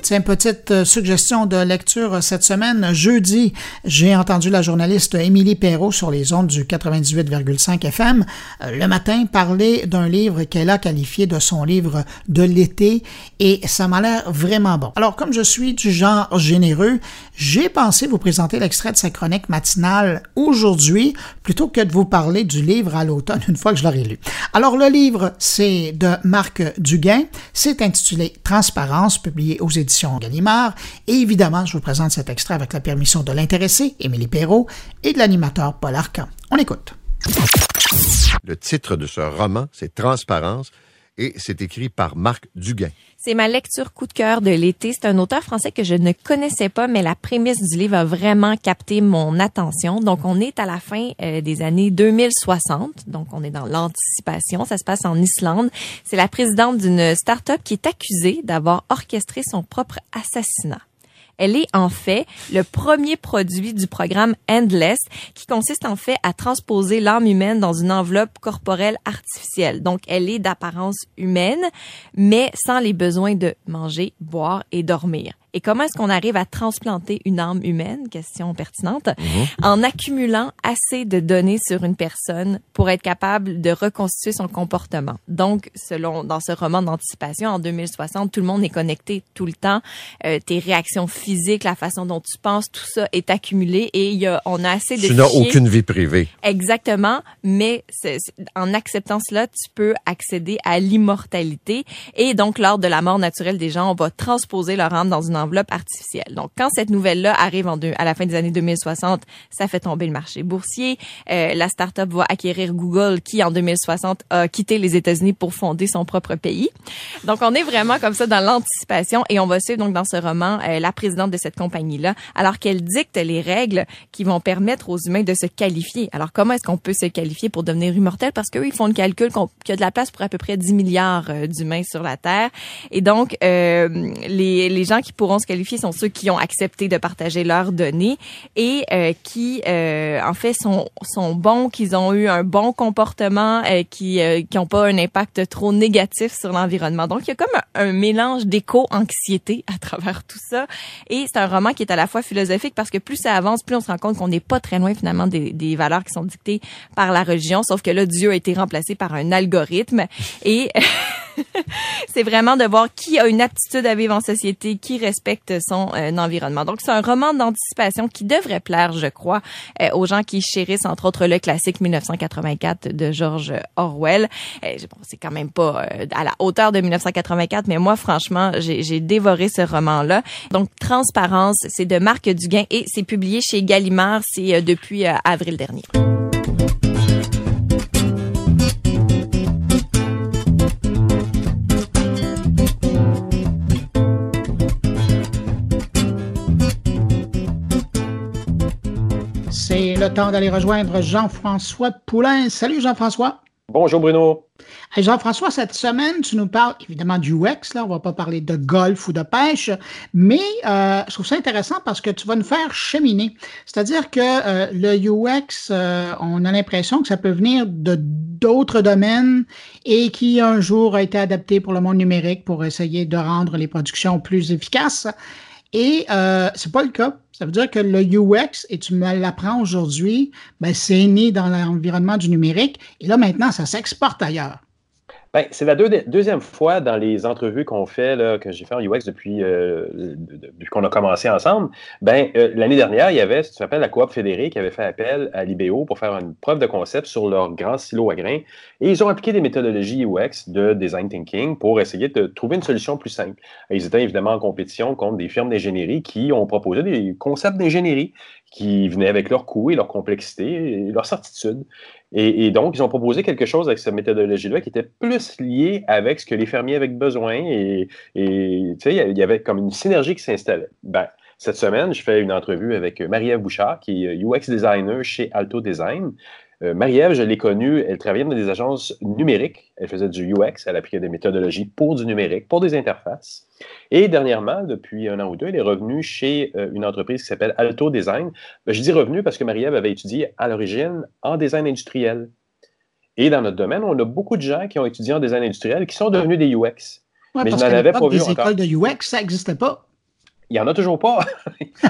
Petite euh, suggestion de lecture cette semaine. Jeudi, j'ai entendu la journaliste Émilie Perrault sur les ondes du 98,5 FM euh, le matin parler d'un livre qu'elle a qualifié de son livre de l'été et ça m'a l'air vraiment bon. Alors, comme je suis du genre généreux, j'ai pensé vous présenter l'extrait de sa chronique matinale aujourd'hui plutôt que de vous parler du livre à l'automne une fois que je l'aurai lu. Alors, le livre, c'est de Marc Duguin. C'est intitulé Transparence, publié aux éditions Gallimard. Et évidemment, je vous présente cet extrait avec la permission de l'intéressé, Émilie Perrault, et de l'animateur Paul Arcan. On écoute. Le titre de ce roman, c'est Transparence, et c'est écrit par Marc Duguin. C'est ma lecture coup de cœur de l'été. C'est un auteur français que je ne connaissais pas, mais la prémisse du livre a vraiment capté mon attention. Donc, on est à la fin euh, des années 2060. Donc, on est dans l'anticipation. Ça se passe en Islande. C'est la présidente d'une start-up qui est accusée d'avoir orchestré son propre assassinat. Elle est en fait le premier produit du programme Endless qui consiste en fait à transposer l'âme humaine dans une enveloppe corporelle artificielle. Donc elle est d'apparence humaine mais sans les besoins de manger, boire et dormir. Et comment est-ce qu'on arrive à transplanter une âme humaine, question pertinente, mhm. en accumulant assez de données sur une personne pour être capable de reconstituer son comportement. Donc, selon dans ce roman d'anticipation en 2060, tout le monde est connecté tout le temps. Euh, tes réactions physiques, la façon dont tu penses, tout ça est accumulé et il y a, on a assez de. Tu n'as aucune vie privée. Exactement, mais en acceptant cela, tu peux accéder à l'immortalité et donc lors de la mort naturelle des gens, on va transposer leur âme dans une enveloppe artificielle. Donc, quand cette nouvelle-là arrive en deux, à la fin des années 2060, ça fait tomber le marché boursier. Euh, la start-up va acquérir Google, qui en 2060 a quitté les États-Unis pour fonder son propre pays. Donc, on est vraiment comme ça dans l'anticipation et on va suivre donc dans ce roman euh, la présidente de cette compagnie-là, alors qu'elle dicte les règles qui vont permettre aux humains de se qualifier. Alors, comment est-ce qu'on peut se qualifier pour devenir immortel? Parce qu'eux, ils font le calcul qu'il y a de la place pour à peu près 10 milliards euh, d'humains sur la Terre. Et donc, euh, les, les gens qui pourront se qualifier sont ceux qui ont accepté de partager leurs données et euh, qui, euh, en fait, sont, sont bons, qu'ils ont eu un bon comportement, euh, qui n'ont pas un impact trop négatif sur l'environnement. Donc, il y a comme un, mélange d'éco-anxiété à travers tout ça. Et c'est un roman qui est à la fois philosophique parce que plus ça avance, plus on se rend compte qu'on n'est pas très loin finalement des, des valeurs qui sont dictées par la religion, sauf que là, Dieu a été remplacé par un algorithme. Et c'est vraiment de voir qui a une aptitude à vivre en société, qui respecte son euh, environnement. Donc, c'est un roman d'anticipation qui devrait plaire, je crois, euh, aux gens qui chérissent, entre autres, le classique 1984 de George Orwell. Euh, bon, c'est quand même pas à la hauteur de 1984, mais moi, franchement, j'ai dévoré ce roman-là. Donc, Transparence, c'est de Marc Duguin et c'est publié chez Gallimard, c'est depuis avril dernier. C'est le temps d'aller rejoindre Jean-François Poulain. Salut Jean-François. Bonjour Bruno. Jean-François, cette semaine, tu nous parles évidemment du UX, là, on va pas parler de golf ou de pêche, mais euh, je trouve ça intéressant parce que tu vas nous faire cheminer. C'est-à-dire que euh, le UX, euh, on a l'impression que ça peut venir de d'autres domaines et qui un jour a été adapté pour le monde numérique pour essayer de rendre les productions plus efficaces. Et euh, c'est pas le cas. Ça veut dire que le UX, et tu me l'apprends aujourd'hui, ben, c'est né dans l'environnement du numérique. Et là, maintenant, ça s'exporte ailleurs. Ben, c'est la deuxième fois dans les entrevues qu'on fait, que j'ai fait en UX depuis, euh, depuis qu'on a commencé ensemble. Ben, euh, L'année dernière, il y avait, tu te rappelles, la coop fédérée qui avait fait appel à l'IBO pour faire une preuve de concept sur leur grand silo à grains. Et ils ont appliqué des méthodologies UX de design thinking pour essayer de trouver une solution plus simple. ils étaient évidemment en compétition contre des firmes d'ingénierie qui ont proposé des concepts d'ingénierie qui venaient avec leurs coûts et leur complexité et leur certitude. Et, donc, ils ont proposé quelque chose avec cette méthodologie-là qui était plus lié avec ce que les fermiers avaient besoin. Et, tu sais, il y avait comme une synergie qui s'installait. Ben, cette semaine, je fais une entrevue avec Marie-Ève Bouchard, qui est UX designer chez Alto Design. Euh, Marie-Ève, je l'ai connue, elle travaillait dans des agences numériques. Elle faisait du UX, elle appliquait des méthodologies pour du numérique, pour des interfaces. Et dernièrement, depuis un an ou deux, elle est revenue chez euh, une entreprise qui s'appelle Alto Design. Ben, je dis revenue parce que Marie-Ève avait étudié à l'origine en design industriel. Et dans notre domaine, on a beaucoup de gens qui ont étudié en design industriel qui sont devenus des UX. mais je n'en avais pas vu des écoles de UX, ça n'existait pas. Il n'y en a toujours pas.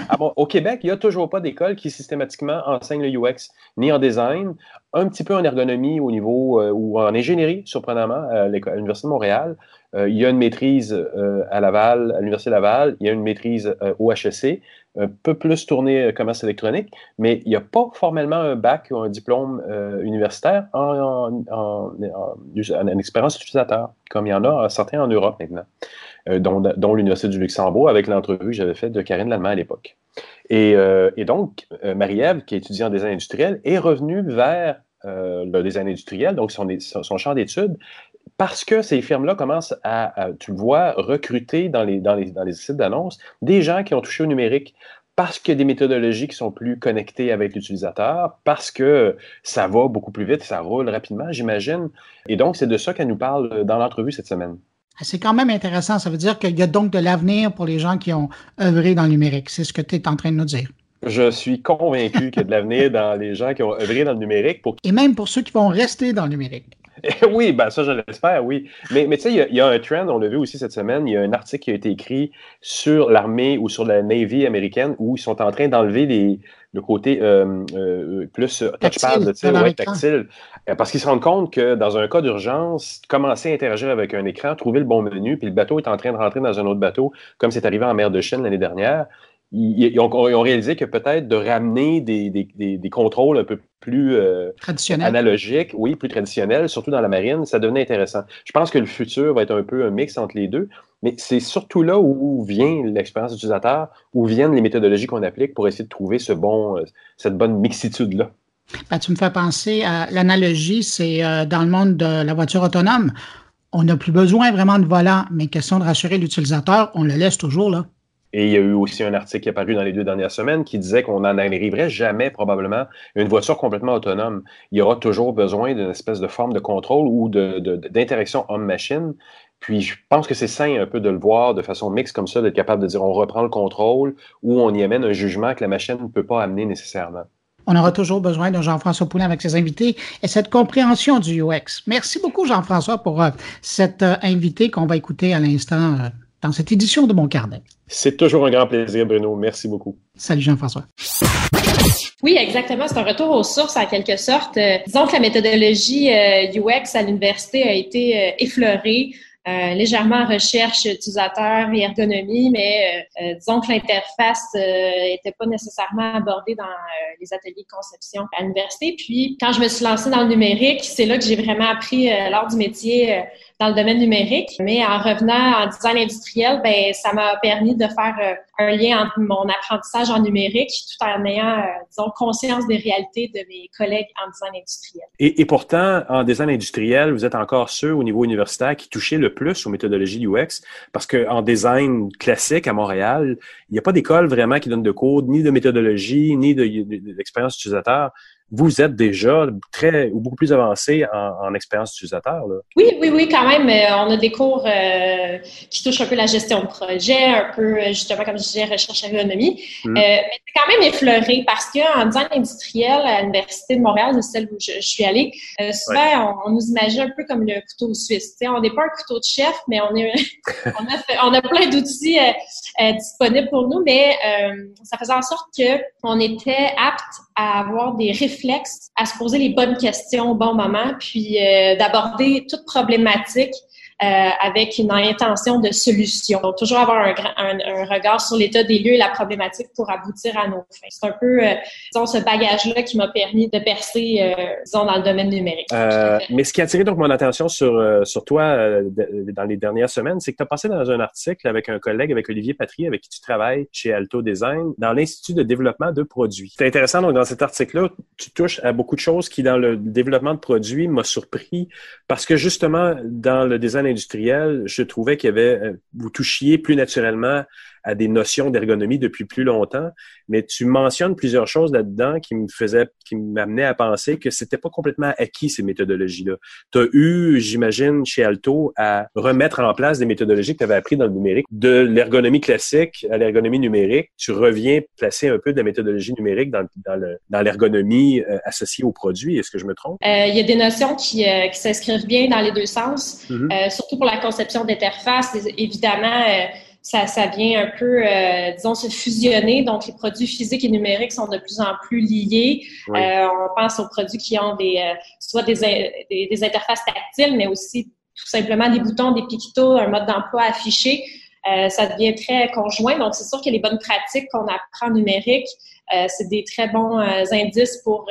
Ah au Québec, il n'y a toujours pas d'école qui systématiquement enseigne le UX, ni en design, un petit peu en ergonomie au niveau, euh, ou en ingénierie, surprenamment, à l'Université de Montréal. Euh, il y a une maîtrise euh, à Laval, à l'Université Laval, il y a une maîtrise au HEC, un peu plus tournée commerce électronique, mais il n'y a pas formellement un bac ou un diplôme universitaire en, en, en expérience utilisateur, comme il y en a certains en Europe maintenant. Euh, dont, l'Université du Luxembourg, avec l'entrevue que j'avais faite de Karine Lallemand à l'époque. Et, euh, donc, euh, Marie-Ève, qui étudie en design industriel, est revenue vers le design industriel, donc son, son champ d'études, parce que ces firmes-là commencent à, tu le vois, recruter dans les, dans les, dans les sites d'annonces des gens qui ont touché au numérique parce qu'il y a des méthodologies qui sont plus connectées avec l'utilisateur, parce que ça va beaucoup plus vite, ça roule rapidement, j'imagine. Et donc, c'est de ça qu'elle nous parle dans l'entrevue cette semaine. C'est quand même intéressant. Ça veut dire qu'il y a donc de l'avenir pour les gens qui ont œuvré dans le numérique. C'est ce que tu es en train de nous dire. Je suis convaincu qu'il y a de l'avenir dans les gens qui ont œuvré dans le numérique. Et même pour ceux qui vont rester dans le numérique. oui, ben ça, je l'espère, oui. Mais, mais tu sais, il y, a un trend, on l'a vu aussi cette semaine, il y a un article qui a été écrit sur l'armée ou sur la Navy américaine où ils sont en train d'enlever les, le côté euh, euh, plus touchpad, ouais, tactile. Euh, parce qu'ils se rendent compte que dans un cas d'urgence, commencer à interagir avec un écran, trouver le bon menu, puis le bateau est en train de rentrer dans un autre bateau, comme c'est arrivé en mer de Chine l'année dernière, ils, ont, réalisé que peut-être de ramener des, contrôles un peu plus euh, analogiques, oui, plus traditionnels, surtout dans la marine, ça devenait intéressant. Je pense que le futur va être un peu un mix entre les deux, mais c'est surtout là où vient l'expérience utilisateur, où viennent les méthodologies qu'on applique pour essayer de trouver ce bon, euh, cette bonne mixitude-là. Ben, tu me fais penser à l'analogie, c'est euh, dans le monde de la voiture autonome. On n'a plus besoin vraiment de volant, mais question de rassurer l'utilisateur, on le laisse toujours là. Et il y a eu aussi un article qui est paru dans les deux dernières semaines qui disait qu'on n'en arriverait jamais probablement à une voiture complètement autonome. Il y aura toujours besoin d'une espèce de forme de contrôle ou d'interaction de, homme-machine. Puis je pense que c'est sain un peu de le voir de façon mixte comme ça, d'être capable de dire on reprend le contrôle ou on y amène un jugement que la machine ne peut pas amener nécessairement. On aura toujours besoin de Jean-François Poulin avec ses invités et cette compréhension du UX. Merci beaucoup, Jean-François, pour euh, cet euh, invité qu'on va écouter à l'instant euh, dans cette édition de Mon Carnet. C'est toujours un grand plaisir, Bruno. Merci beaucoup. Salut, Jean-François. Oui, exactement. C'est un retour aux sources en quelque sorte. Euh, disons que la méthodologie UX à l'université a été euh, effleurée euh, légèrement recherche utilisateur et ergonomie, mais euh, euh, disons que l'interface n'était pas nécessairement abordée dans les ateliers de conception à l'université. Puis, quand je me suis lancée dans le numérique, c'est là que j'ai vraiment appris l'art du métier dans le domaine numérique. Mais en revenant en design industriel, ben ça m'a permis de faire un lien entre mon apprentissage en numérique tout en ayant, disons, conscience des réalités de mes collègues en design industriel. Et, pourtant, en design industriel, vous êtes encore ceux au niveau universitaire qui touchaient le plus aux méthodologies UX parce qu'en design classique à Montréal, il n'y a pas d'école vraiment qui donne de cours, ni de méthodologie, ni d'expérience utilisateur vous êtes déjà très ou beaucoup plus avancé en, expérience utilisateur. Oui, oui, oui, quand même. Euh, on a des cours euh, qui touchent un peu la gestion de projet, un peu euh, justement, comme je disais, recherche ergonomie. Mm. mais c'est quand même effleuré parce qu'en design industriel à l'Université de Montréal, celle où je, suis allée, souvent on, nous imagine un peu comme le couteau suisse. on n'est pas un couteau de chef, mais on, est, on, a, on a plein d'outils disponibles pour nous, mais ça faisait en sorte qu'on était apte à avoir des réflexes, à se poser les bonnes questions au bon moment, puis euh, d'aborder toute problématique euh, avec une intention de solution. Donc, toujours avoir un, regard sur l'état des lieux et la problématique pour aboutir à nos fins. C'est un peu, euh, disons, ce bagage-là qui m'a permis de percer, euh, disons, dans le domaine numérique. Euh, mais ce qui a attiré donc mon attention sur, toi dans les dernières semaines, c'est que tu as passé dans un article avec un collègue, avec Olivier Patry, avec qui tu travailles chez Alto Design, dans l'Institut de développement de produits. C'est intéressant, donc, dans cet article-là, tu touches à beaucoup de choses qui, dans le développement de produits, m'a surpris parce que, justement, dans le design industriel, je trouvais qu'il y avait, euh, vous touchiez plus naturellement à des notions d'ergonomie depuis plus longtemps, mais tu mentionnes plusieurs choses là-dedans qui me faisaient, qui m'amenaient à penser que c'était pas complètement acquis ces méthodologies-là. Tu as eu, j'imagine, chez Alto, à remettre en place des méthodologies que tu avais appris dans le numérique, de l'ergonomie classique à l'ergonomie numérique. Tu reviens placer un peu de la méthodologie numérique dans, dans l'ergonomie euh, associée au produit. Est-ce que je me trompe? Euh, il y a des notions qui, euh, qui s'inscrivent bien dans les deux sens, mm-hmm. surtout pour la conception d'interface. Évidemment, ça, ça vient un peu, euh, disons, se fusionner. Donc, les produits physiques et numériques sont de plus en plus liés. Euh, on pense aux produits qui ont des, euh, soit des, des, des, interfaces tactiles, mais aussi tout simplement des boutons, des pictos, un mode d'emploi affiché. Euh, ça devient très conjoint. Donc, c'est sûr que les bonnes pratiques qu'on apprend en numérique, euh, c'est des très bons indices pour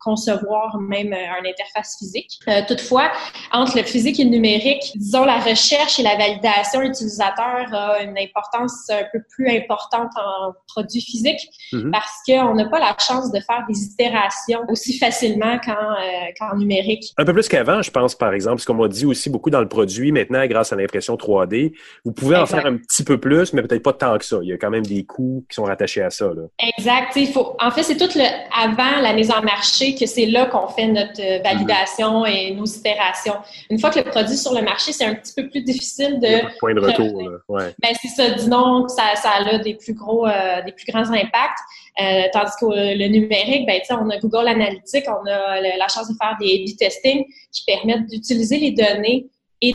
concevoir même euh, une interface physique. Euh, toutefois, entre le physique et le numérique, disons la recherche et la validation utilisateur a une importance un peu plus importante en produits physiques mm-hmm. parce qu'on n'a pas la chance de faire des itérations aussi facilement qu'en euh, qu'en numérique. Un peu plus qu'avant, je pense, par exemple, ce qu'on m'a dit aussi beaucoup dans le produit maintenant, grâce à l'impression 3D, vous pouvez en faire un petit peu plus, mais peut-être pas tant que ça. Il y a quand même des coûts qui sont rattachés à ça. Là. Exact. Faut, en fait, c'est tout le avant la mise en marché que c'est là qu'on fait notre euh, validation et nos itérations. Une fois que le produit est sur le marché, c'est un petit peu plus difficile de. point de retour, là. Ouais. Ben, c'est ça. Disons ça, ça a des plus gros, euh, des plus grands impacts. Euh, tandis que le numérique, ben, on a Google Analytics, on a la chance de faire des A-B testing qui permettent d'utiliser les données et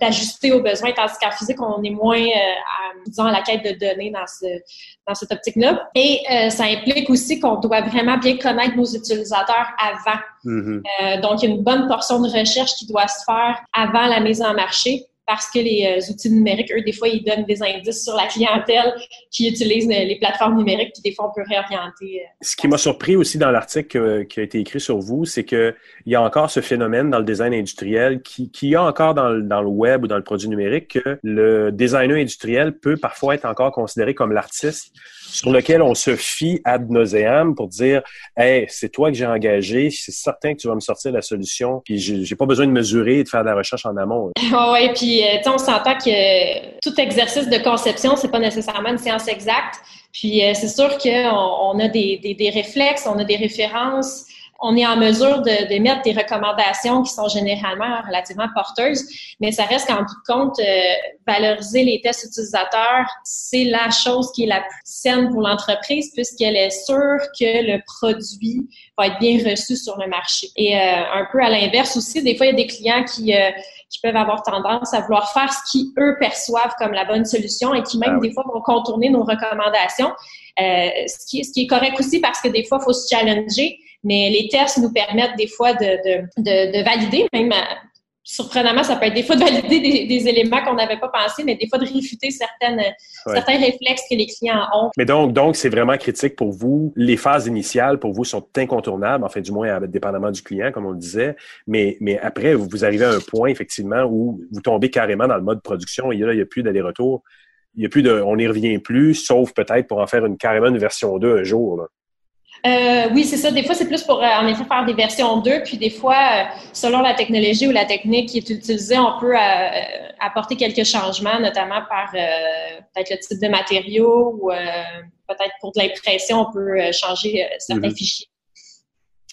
d'ajuster aux besoins, tandis qu'en physique, on est moins, euh, à, disons, à la quête de données dans, ce, dans cette optique-là. Et euh, ça implique aussi qu'on doit vraiment bien connaître nos utilisateurs avant. Mm-hmm. euh, donc, il y a une bonne portion de recherche qui doit se faire avant la mise en marché parce que les euh, outils numériques, eux, des fois, ils donnent des indices sur la clientèle qui utilise les plateformes numériques, puis des fois, on peut réorienter. Euh, ce qui m'a surpris aussi dans l'article qui a été écrit sur vous, c'est qu'il y a encore ce phénomène dans le design industriel qui, qui a encore dans, dans le web ou dans le produit numérique que le designer industriel peut parfois être encore considéré comme l'artiste sur lequel on se fie ad nauseam pour dire Hey, c'est toi que j'ai engagé, c'est certain que tu vas me sortir la solution, puis j'ai pas besoin de mesurer et de faire de la recherche en amont. oui, puis euh, on s'entend que tout exercice de conception, c'est pas nécessairement une science exacte. Puis euh, c'est sûr qu'on on a des, des réflexes, on a des références on est en mesure de, mettre des recommandations qui sont généralement relativement porteuses, mais ça reste qu'en bout de compte, euh, valoriser les tests utilisateurs, c'est la chose qui est la plus saine pour l'entreprise puisqu'elle est sûre que le produit va être bien reçu sur le marché. Et euh, un peu à l'inverse aussi, des fois, il y a des clients qui, euh, qui peuvent avoir tendance à vouloir faire ce qu'ils, eux, perçoivent comme la bonne solution et qui même, ah des fois, vont contourner nos recommandations. ce, qui, ce qui est correct aussi parce que des fois, il faut se challenger mais les tests nous permettent des fois de, de, de, valider, même euh, surprenamment, ça peut être des fois de valider des, éléments qu'on n'avait pas pensé, mais des fois de réfuter certaines, certains réflexes que les clients ont. Mais donc, donc c'est vraiment critique pour vous. Les phases initiales, pour vous, sont incontournables, enfin, du moins, dépendamment du client, comme on le disait. Mais, mais après, vous arrivez à un point, effectivement, où vous tombez carrément dans le mode production et là, il n'y a plus d'aller-retour. Il y a plus de, on n'y revient plus, sauf peut-être pour en faire une carrément une version 2 un jour. Là. Euh, oui, c'est ça. Des fois, c'est plus pour, euh, en effet, faire des versions 2. Puis des fois, euh, selon la technologie ou la technique qui est utilisée, on peut apporter quelques changements, notamment par peut-être le type de matériaux ou peut-être pour de l'impression, on peut changer certains mm-hmm. fichiers.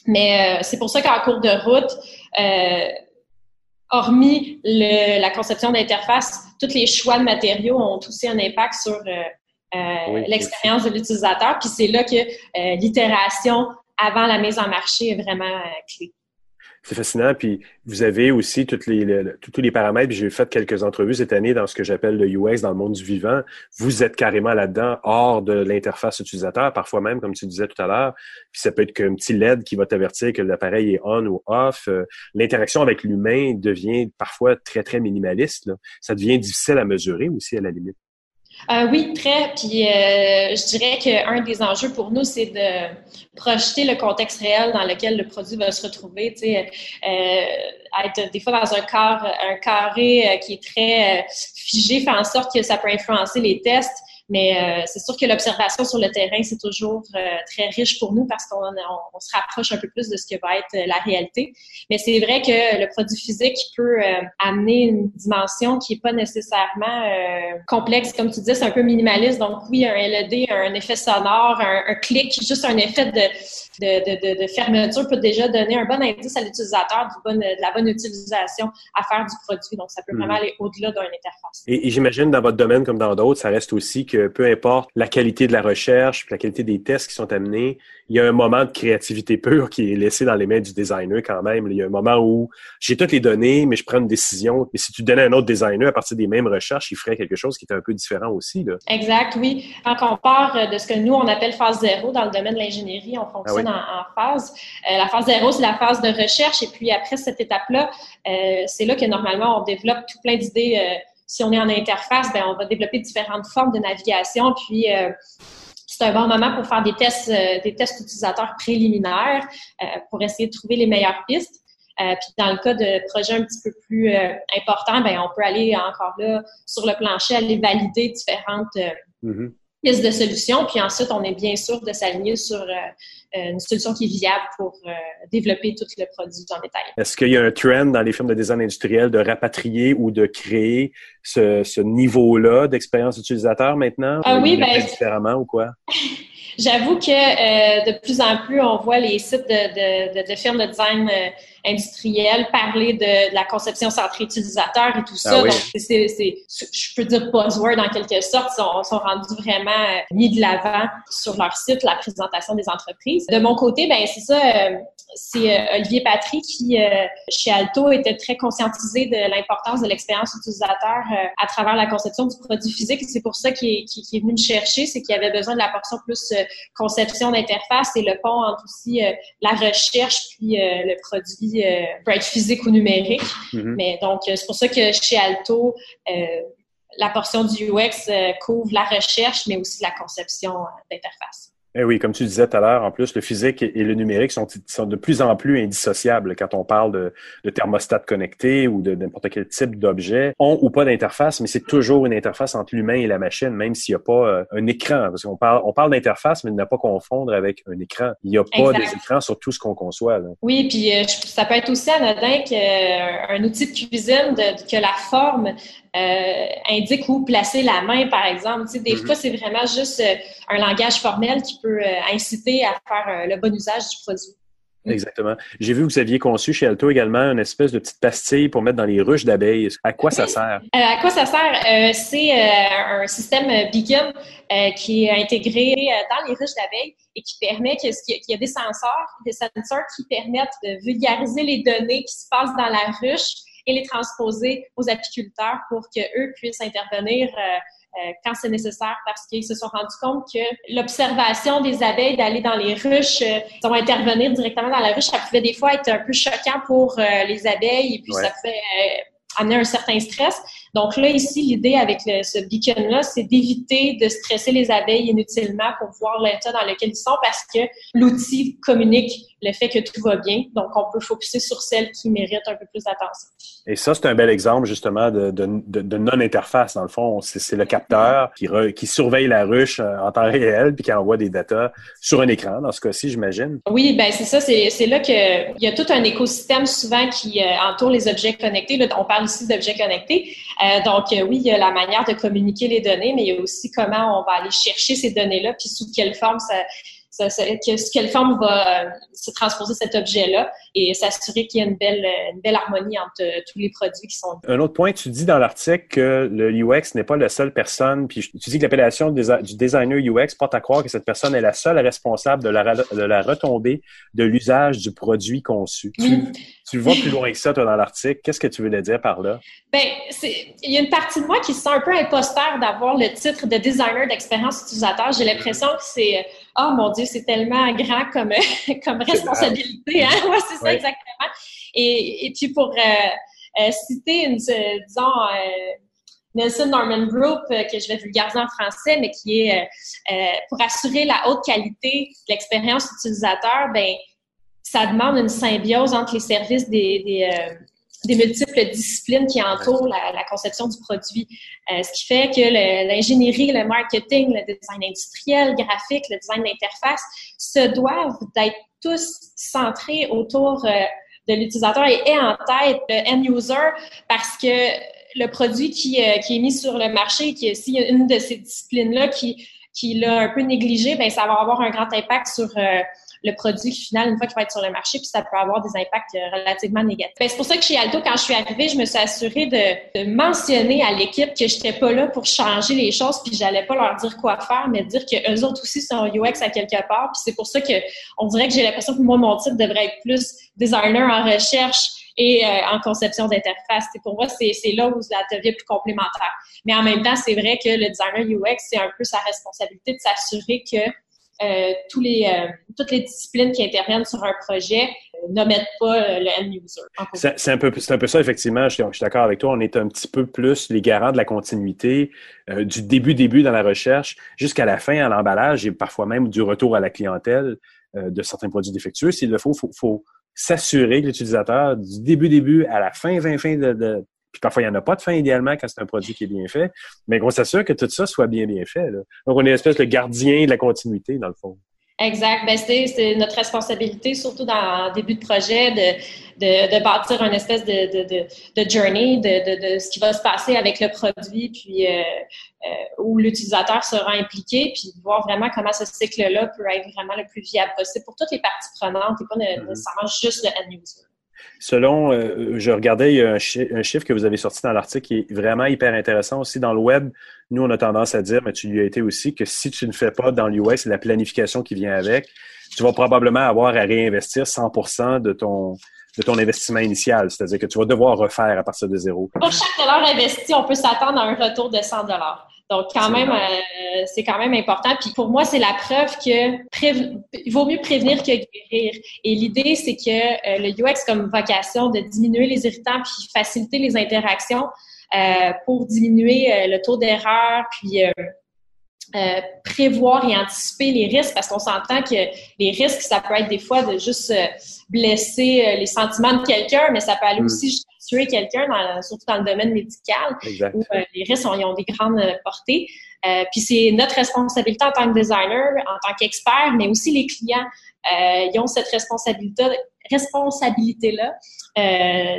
Mais c'est pour ça qu'en cours de route, hormis la conception d'interface, tous les choix de matériaux ont aussi un impact sur euh, l'expérience de l'utilisateur. Puis c'est là que euh, l'itération avant la mise en marché est vraiment euh, clé. C'est fascinant. Puis vous avez aussi toutes les, tous les paramètres. J'ai fait quelques entrevues cette année dans ce que j'appelle le UX dans le monde du vivant. Vous êtes carrément là-dedans, hors de l'interface utilisateur, parfois même, comme tu disais tout à l'heure. Puis ça peut être qu'un petit LED qui va t'avertir que l'appareil est on ou off. L'interaction avec l'humain devient parfois très, très minimaliste. Ça devient difficile à mesurer aussi à la limite. Euh, oui, très. Puis euh, je dirais qu'un des enjeux pour nous, c'est de projeter le contexte réel dans lequel le produit va se retrouver. Tu sais, euh, être des fois dans un, un carré qui est très figé fait en sorte que ça peut influencer les tests. Mais euh, c'est sûr que l'observation sur le terrain, c'est toujours euh, très riche pour nous parce qu'on on, se rapproche un peu plus de ce que va être euh, la réalité. Mais c'est vrai que le produit physique peut amener une dimension qui n'est pas nécessairement complexe. Comme tu dis, c'est un peu minimaliste. Donc oui, un LED, un effet sonore, un, un clic, juste un effet de de, de, fermeture peut déjà donner un bon indice à l'utilisateur de la bonne utilisation à faire du produit. Donc, ça peut vraiment mhm. aller au-delà d'une interface. Et, j'imagine dans votre domaine comme dans d'autres, ça reste aussi que peu importe la qualité de la recherche, la qualité des tests qui sont amenés, il y a un moment de créativité pure qui est laissé dans les mains du designer quand même. Il y a un moment où j'ai toutes les données, mais je prends une décision. Mais si tu donnais à un autre designer à partir des mêmes recherches, il ferait quelque chose qui est un peu différent aussi. Là. Exact, oui. Quand on part de ce que nous, on appelle phase zéro dans le domaine de l'ingénierie, on fonctionne ah en, phase. Euh, la phase zéro, c'est la phase de recherche. Et puis après cette étape-là, euh, c'est là que normalement, on développe tout plein d'idées. Euh, si on est en interface, ben, on va développer différentes formes de navigation. Puis c'est un bon moment pour faire des tests, des tests utilisateurs préliminaires pour essayer de trouver les meilleures pistes. puis dans le cas de projets un petit peu plus importants, ben on peut aller encore là sur le plancher, aller valider différentes mm-hmm. pistes de solutions. Puis ensuite, on est bien sûr de s'aligner sur une solution qui est viable pour euh, développer tout le produit en détail. Est-ce qu'il y a un trend dans les firmes de design industriel de rapatrier ou de créer ce, ce niveau-là d'expérience utilisateur maintenant? Ah oui, ben, différemment ou quoi? J'avoue que euh, de plus en plus, on voit les sites de, de, de, firmes de design euh, industriel parler de, la conception centrée utilisateur et tout ça. Ah Donc, c'est, je peux dire buzzword en quelque sorte, sont, sont rendus vraiment euh, mis de l'avant sur leur site, la présentation des entreprises. De mon côté, ben c'est ça, c'est euh, Olivier Patry qui, euh, chez Alto, était très conscientisé de l'importance de l'expérience utilisateur euh, à travers la conception du produit physique. C'est pour ça qu'il est, venu me chercher, c'est qu'il avait besoin de la portion plus conception d'interface et le pont entre aussi la recherche puis le produit peut être physique ou numérique. Mm-hmm. Mais donc, c'est pour ça que chez Alto, la portion du UX couvre la recherche, mais aussi la conception d'interface. Eh oui, comme tu disais tout à l'heure, en plus, le physique et le numérique sont, sont de plus en plus indissociables quand on parle de, de thermostat connecté ou de n'importe quel type d'objet, ont ou pas d'interface, mais c'est toujours une interface entre l'humain et la machine, même s'il n'y a pas euh, un écran. Parce qu'on parle, on parle d'interface, mais ne pas confondre avec un écran. Il n'y a pas des écrans sur tout ce qu'on conçoit. Là. Oui, puis euh, ça peut être aussi anodin qu'un outil de cuisine, de, que la forme euh, indique où placer la main, par exemple. Tu sais, des mm-hmm. fois, c'est vraiment juste euh, un langage formel qui peut euh, inciter à faire le bon usage du produit. Exactement. J'ai vu que vous aviez conçu chez Alto également une espèce de petite pastille pour mettre dans les ruches d'abeilles. À quoi ça sert? à quoi ça sert? c'est un système beacon qui est intégré dans les ruches d'abeilles et qui permet qu'il y a des sensors, des sensors qui permettent de vulgariser les données qui se passent dans la ruche et les transposer aux apiculteurs pour qu'eux puissent intervenir euh, euh, quand c'est nécessaire parce qu'ils se sont rendus compte que l'observation des abeilles d'aller dans les ruches, euh, vont intervenir directement dans la ruche, ça pouvait des fois être un peu choquant pour les abeilles et puis ça pouvait amener un certain stress. Donc là, ici, l'idée avec ce beacon-là, c'est d'éviter de stresser les abeilles inutilement pour voir l'état dans lequel ils sont parce que l'outil communique le fait que tout va bien. Donc, on peut focuser sur celles qui méritent un peu plus d'attention. Et ça, c'est un bel exemple justement de, de, de, non-interface. Dans le fond, c'est le capteur qui, qui surveille la ruche euh, en temps réel puis qui envoie des datas sur un écran, dans ce cas-ci, j'imagine. Oui, ben c'est ça. C'est là qu'il y a tout un écosystème souvent qui euh, entoure les objets connectés. Là, on parle aussi d'objets connectés. Euh, donc, oui, il y a la manière de communiquer les données, mais il y a aussi comment on va aller chercher ces données-là puis sous quelle forme ça que, quelle forme va euh, se transposer cet objet-là et s'assurer qu'il y a une belle, une belle harmonie entre euh, tous les produits qui sont. Un autre point, tu dis dans l'article que le UX n'est pas la seule personne, puis tu dis que l'appellation du designer UX porte à croire que cette personne est la seule responsable de la, de la retombée de l'usage du produit conçu. Tu, le vois plus loin que ça, toi, dans l'article. Qu'est-ce que tu veux dire par là? Ben, il y a une partie de moi qui se sent un peu imposteur d'avoir le titre de designer d'expérience utilisateur. J'ai l'impression que c'est oh mon Dieu, c'est tellement grand comme, comme responsabilité. Hein? Ouais, c'est ça, exactement. Et, et, puis pour euh, euh, citer, une, disons, euh, Nelson Norman Group, que je vais vulgariser en français, mais qui est pour assurer la haute qualité de l'expérience utilisateur, ben ça demande une symbiose entre les services des, des des multiples disciplines qui entourent la, conception du produit. Euh, ce qui fait que l'ingénierie, le, marketing, le design industriel, le graphique, le design d'interface se doivent d'être tous centrés autour euh, de l'utilisateur et en tête le end user parce que le produit qui, euh, qui est mis sur le marché, qui s'il y une de ces disciplines-là qui, qui l'a un peu négligé, ben ça va avoir un grand impact sur le produit final une fois qu'il va être sur le marché, puis ça peut avoir des impacts euh, relativement négatifs. Ben, c'est pour ça que chez Alto, quand je suis arrivée, je me suis assurée de, de mentionner à l'équipe que je n'étais pas là pour changer les choses, puis j'allais pas leur dire quoi faire, mais dire que eux autres aussi sont UX à quelque part. Puis c'est pour ça que on dirait que j'ai l'impression que moi, mon titre devrait être plus designer en recherche et euh, en conception d'interface. Pour moi, c'est là où la devient plus complémentaire. Mais en même temps, c'est vrai que le designer UX, c'est un peu sa responsabilité de s'assurer que tous les, euh, toutes les disciplines qui interviennent sur un projet euh, n'omettent pas le end user. C'est un, peu, un peu ça, effectivement. Je, suis d'accord avec toi. On est un petit peu plus les garants de la continuité du début-début dans la recherche jusqu'à la fin à l'emballage et parfois même du retour à la clientèle de certains produits défectueux. S'il le faut, il faut, s'assurer que l'utilisateur, du début-début à la fin, fin, fin de, puis parfois, il n'y en a pas de fin idéalement quand c'est un produit qui est bien fait. Mais qu'on s'assure que tout ça soit bien, bien fait. Donc, on est une espèce de gardien de la continuité, dans le fond. Exact. Ben, c'est notre responsabilité, surtout dans le début de projet, de, de, de bâtir une espèce de, de, de journey de, de, ce qui va se passer avec le produit, puis euh, euh, où l'utilisateur sera impliqué, puis voir vraiment comment ce cycle-là peut être vraiment le plus viable possible pour toutes les parties prenantes et pas mm-hmm. nécessairement juste le end user. Selon, euh, je regardais, il y a un, chiffre que vous avez sorti dans l'article qui est vraiment hyper intéressant aussi. Dans le web, nous, on a tendance à dire, mais tu lui as été aussi, que si tu ne fais pas dans l'UX la planification qui vient avec, tu vas probablement avoir à réinvestir 100% de ton, de ton investissement initial. C'est-à-dire que tu vas devoir refaire à partir de zéro. Pour chaque dollar investi, on peut s'attendre à un retour de 100 dollars. Donc, quand même, euh, c'est quand même important. Puis pour moi, c'est la preuve que il vaut mieux prévenir que guérir. Et l'idée, c'est que euh, le UX comme vocation de diminuer les irritants puis faciliter les interactions euh, pour diminuer le taux d'erreur, puis prévoir et anticiper les risques, parce qu'on s'entend que les risques, ça peut être des fois de juste blesser les sentiments de quelqu'un, mais ça peut aller mm. aussi tuer quelqu'un, surtout dans le domaine médical, où euh, les risques ont, ont des grandes euh, portées. Euh, puis c'est notre responsabilité en tant que designer, en tant qu'expert, mais aussi les clients. ils ont cette responsabilité, responsabilité-là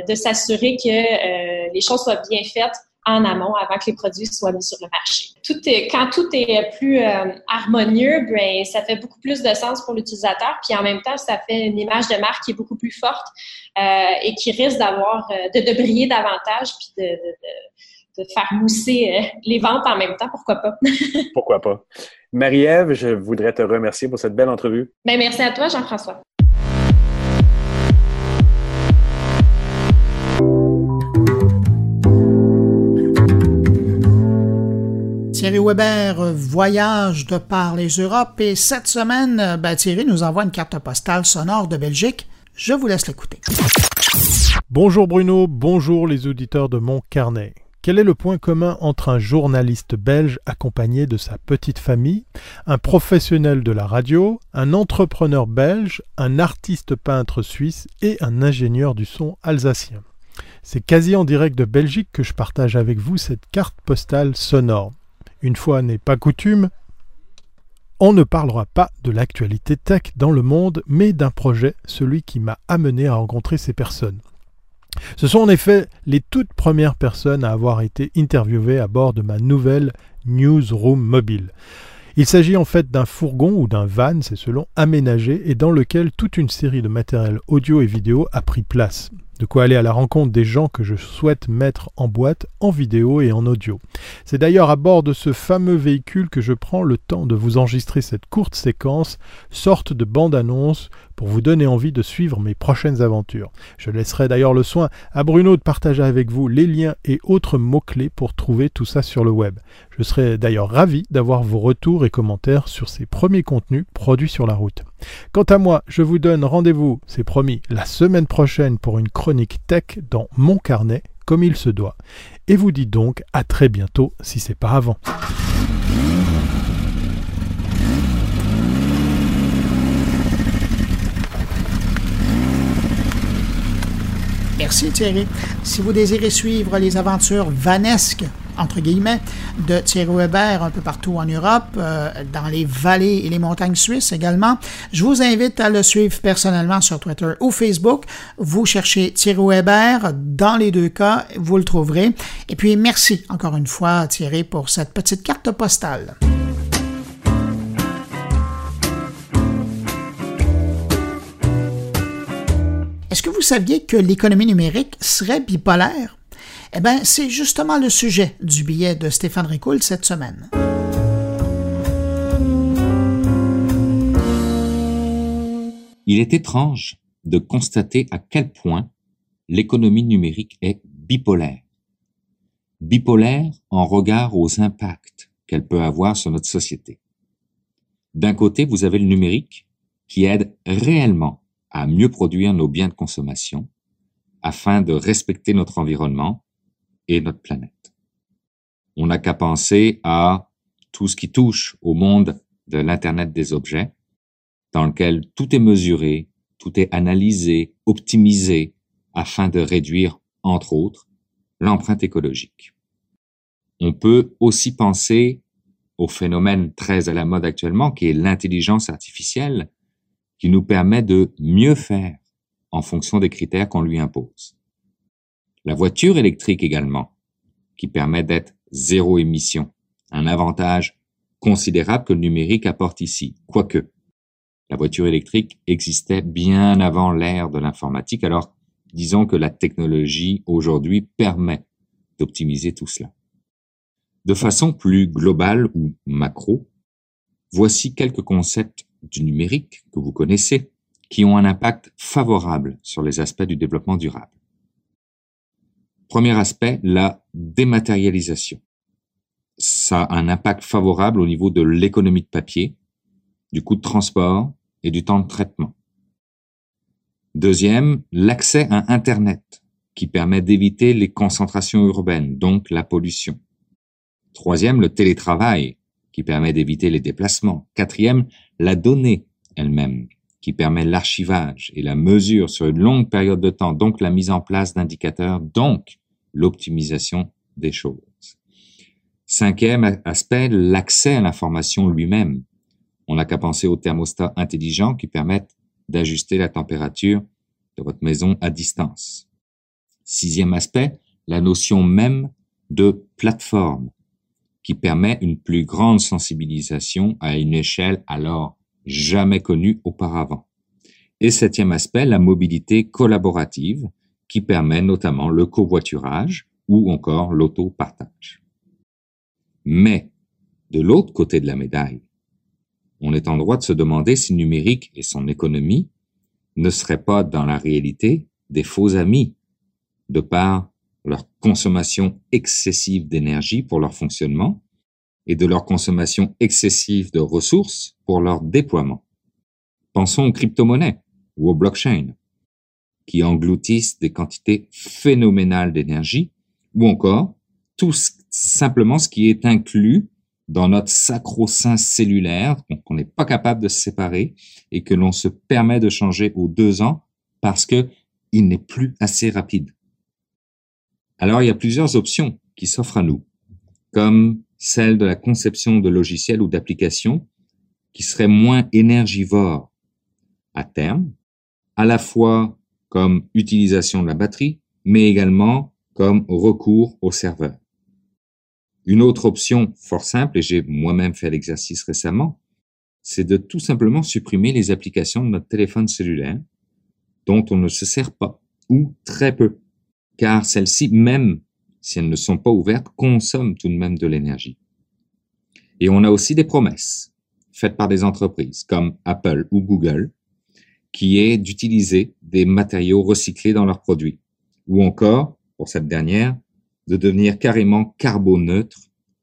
de s'assurer que les choses soient bien faites en amont avant que les produits soient mis sur le marché. Tout est, quand tout est plus harmonieux, ben, ça fait beaucoup plus de sens pour l'utilisateur, puis en même temps, ça fait une image de marque qui est beaucoup plus forte euh, et qui risque d'avoir euh, de, de, briller davantage puis de, de, de faire mousser euh, les ventes en même temps, pourquoi pas? pourquoi pas? Marie-Ève, je voudrais te remercier pour cette belle entrevue. Ben, merci à toi, Jean-François. Thierry Weber voyage de par les Europes et cette semaine, ben, Thierry nous envoie une carte postale sonore de Belgique je vous laisse l'écouter. Bonjour Bruno, bonjour les auditeurs de mon carnet. Quel est le point commun entre un journaliste belge accompagné de sa petite famille, un professionnel de la radio, un entrepreneur belge, un artiste peintre suisse et un ingénieur du son alsacien? C'est quasi en direct de Belgique que je partage avec vous cette carte postale sonore. Une fois n'est pas coutume, on ne parlera pas de l'actualité tech dans le monde, mais d'un projet, celui qui m'a amené à rencontrer ces personnes. Ce sont en effet les toutes premières personnes à avoir été interviewées à bord de ma nouvelle Newsroom mobile. Il s'agit en fait d'un fourgon ou d'un van, c'est selon, aménagé et dans lequel toute une série de matériel audio et vidéo a pris place. De quoi aller à la rencontre des gens que je souhaite mettre en boîte, en vidéo et en audio. C'est d'ailleurs à bord de ce fameux véhicule que je prends le temps de vous enregistrer cette courte séquence, sorte de bande-annonce, pour vous donner envie de suivre mes prochaines aventures. Je laisserai d'ailleurs le soin à Bruno de partager avec vous les liens et autres mots-clés pour trouver tout ça sur le web. Je serai d'ailleurs ravi d'avoir vos retours et commentaires sur ces premiers contenus produits sur la route. Quant à moi, je vous donne rendez-vous, c'est promis, la semaine prochaine pour une chronique tech dans mon carnet, comme il se doit. Et vous dis donc à très bientôt si c'est pas avant. Merci Thierry. Si vous désirez suivre les aventures vanesques, entre guillemets, de Thierry Weber un peu partout en Europe, euh, dans les vallées et les montagnes suisses également, je vous invite à le suivre personnellement sur Twitter ou Facebook. Vous cherchez Thierry Weber, dans les deux cas, vous le trouverez. Et puis merci encore une fois Thierry pour cette petite carte postale. Est-ce que vous saviez que l'économie numérique serait bipolaire? Eh bien, c'est justement le sujet du billet de Stéphane Ricoul cette semaine. Il est étrange de constater à quel point l'économie numérique est bipolaire. Bipolaire en regard aux impacts qu'elle peut avoir sur notre société. D'un côté, vous avez le numérique qui aide réellement à mieux produire nos biens de consommation afin de respecter notre environnement et notre planète. On n'a qu'à penser à tout ce qui touche au monde de l'Internet des objets, dans lequel tout est mesuré, tout est analysé, optimisé, afin de réduire, entre autres, l'empreinte écologique. On peut aussi penser au phénomène très à la mode actuellement, qui est l'intelligence artificielle, qui nous permet de mieux faire en fonction des critères qu'on lui impose. La voiture électrique également, qui permet d'être zéro émission, un avantage considérable que le numérique apporte ici, quoique la voiture électrique existait bien avant l'ère de l'informatique, alors disons que la technologie aujourd'hui permet d'optimiser tout cela. De façon plus globale ou macro, voici quelques concepts du numérique que vous connaissez qui ont un impact favorable sur les aspects du développement durable. Premier aspect, la dématérialisation. Ça a un impact favorable au niveau de l'économie de papier, du coût de transport et du temps de traitement. Deuxième, l'accès à Internet, qui permet d'éviter les concentrations urbaines, donc la pollution. Troisième, le télétravail, qui permet d'éviter les déplacements. Quatrième, la donnée elle-même, qui permet l'archivage et la mesure sur une longue période de temps, donc la mise en place d'indicateurs, donc l'optimisation des choses. Cinquième aspect, l'accès à l'information lui-même. On n'a qu'à penser aux thermostats intelligents qui permettent d'ajuster la température de votre maison à distance. Sixième aspect, la notion même de plateforme qui permet une plus grande sensibilisation à une échelle alors jamais connue auparavant. Et septième aspect, la mobilité collaborative qui permet notamment le covoiturage ou encore l'auto-partage. Mais, de l'autre côté de la médaille, on est en droit de se demander si numérique et son économie ne seraient pas dans la réalité des faux amis, de par leur consommation excessive d'énergie pour leur fonctionnement et de leur consommation excessive de ressources pour leur déploiement. Pensons aux crypto-monnaies ou aux blockchains, qui engloutissent des quantités phénoménales d'énergie, ou encore tout simplement ce qui est inclus dans notre sacro-saint cellulaire, qu'on n'est pas capable de se séparer et que l'on se permet de changer aux deux ans parce que il n'est plus assez rapide. Alors il y a plusieurs options qui s'offrent à nous, comme celle de la conception de logiciels ou d'applications qui seraient moins énergivores à terme, à la fois comme utilisation de la batterie, mais également comme recours au serveur. Une autre option fort simple, et j'ai moi-même fait l'exercice récemment, c'est de tout simplement supprimer les applications de notre téléphone cellulaire dont on ne se sert pas, ou très peu, car celles-ci, même si elles ne sont pas ouvertes, consomment tout de même de l'énergie. Et on a aussi des promesses faites par des entreprises comme Apple ou Google, qui est d'utiliser des matériaux recyclés dans leurs produits, ou encore, pour cette dernière, de devenir carrément carboneutre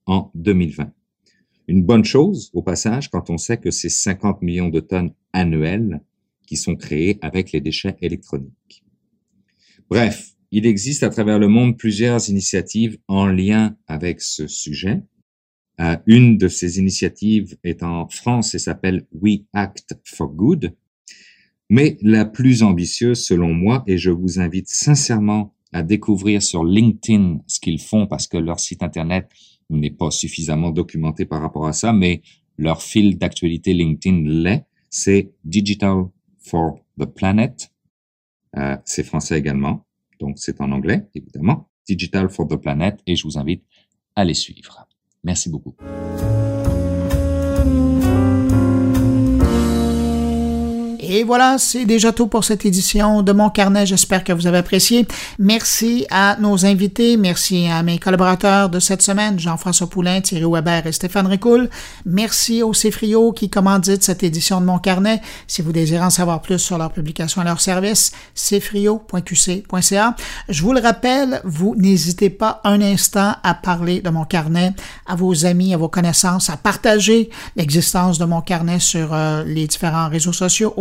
en 2020. Une bonne chose, au passage, quand on sait que c'est 50 millions de tonnes annuelles qui sont créées avec les déchets électroniques. Bref, il existe à travers le monde plusieurs initiatives en lien avec ce sujet. Euh, une de ces initiatives est en France et s'appelle We Act for Good. Mais la plus ambitieuse, selon moi, et je vous invite sincèrement à découvrir sur LinkedIn ce qu'ils font parce que leur site internet n'est pas suffisamment documenté par rapport à ça, mais leur fil d'actualité LinkedIn l'est. C'est Digital for the Planet. Euh, c'est français également, donc c'est en anglais, évidemment. Digital for the Planet, et je vous invite à les suivre. Merci beaucoup. Et voilà, c'est déjà tout pour cette édition de Mon Carnet. J'espère que vous avez apprécié. Merci à nos invités. Merci à mes collaborateurs de cette semaine, Jean-François Poulain, Thierry Weber et Stéphane Ricoul. Merci au Cefrio qui commanditent cette édition de Mon Carnet. Si vous désirez en savoir plus sur leur publication et leur service, cefrio.qc.ca. Je vous le rappelle, vous n'hésitez pas un instant à parler de Mon Carnet à vos amis, à vos connaissances, à partager l'existence de Mon Carnet sur euh, les différents réseaux sociaux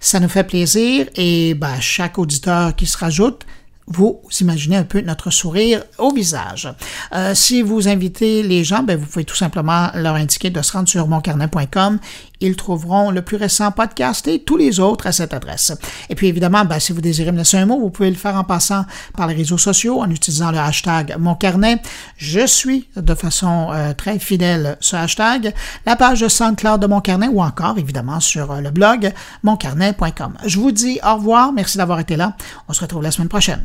Ça nous fait plaisir et ben, chaque auditeur qui se rajoute, vous imaginez un peu notre sourire au visage. Euh, si vous invitez les gens, ben, vous pouvez tout simplement leur indiquer de se rendre sur moncarnet.com. Ils trouveront le plus récent podcast et tous les autres à cette adresse. Et puis évidemment, ben, si vous désirez me laisser un mot, vous pouvez le faire en passant par les réseaux sociaux en utilisant le hashtag moncarnet. Je suis de façon euh, très fidèle ce hashtag, la page de SoundCloud de Mon Carnet ou encore évidemment sur euh, le blog moncarnet.com. Je vous dis au revoir, merci d'avoir été là. On se retrouve la semaine prochaine.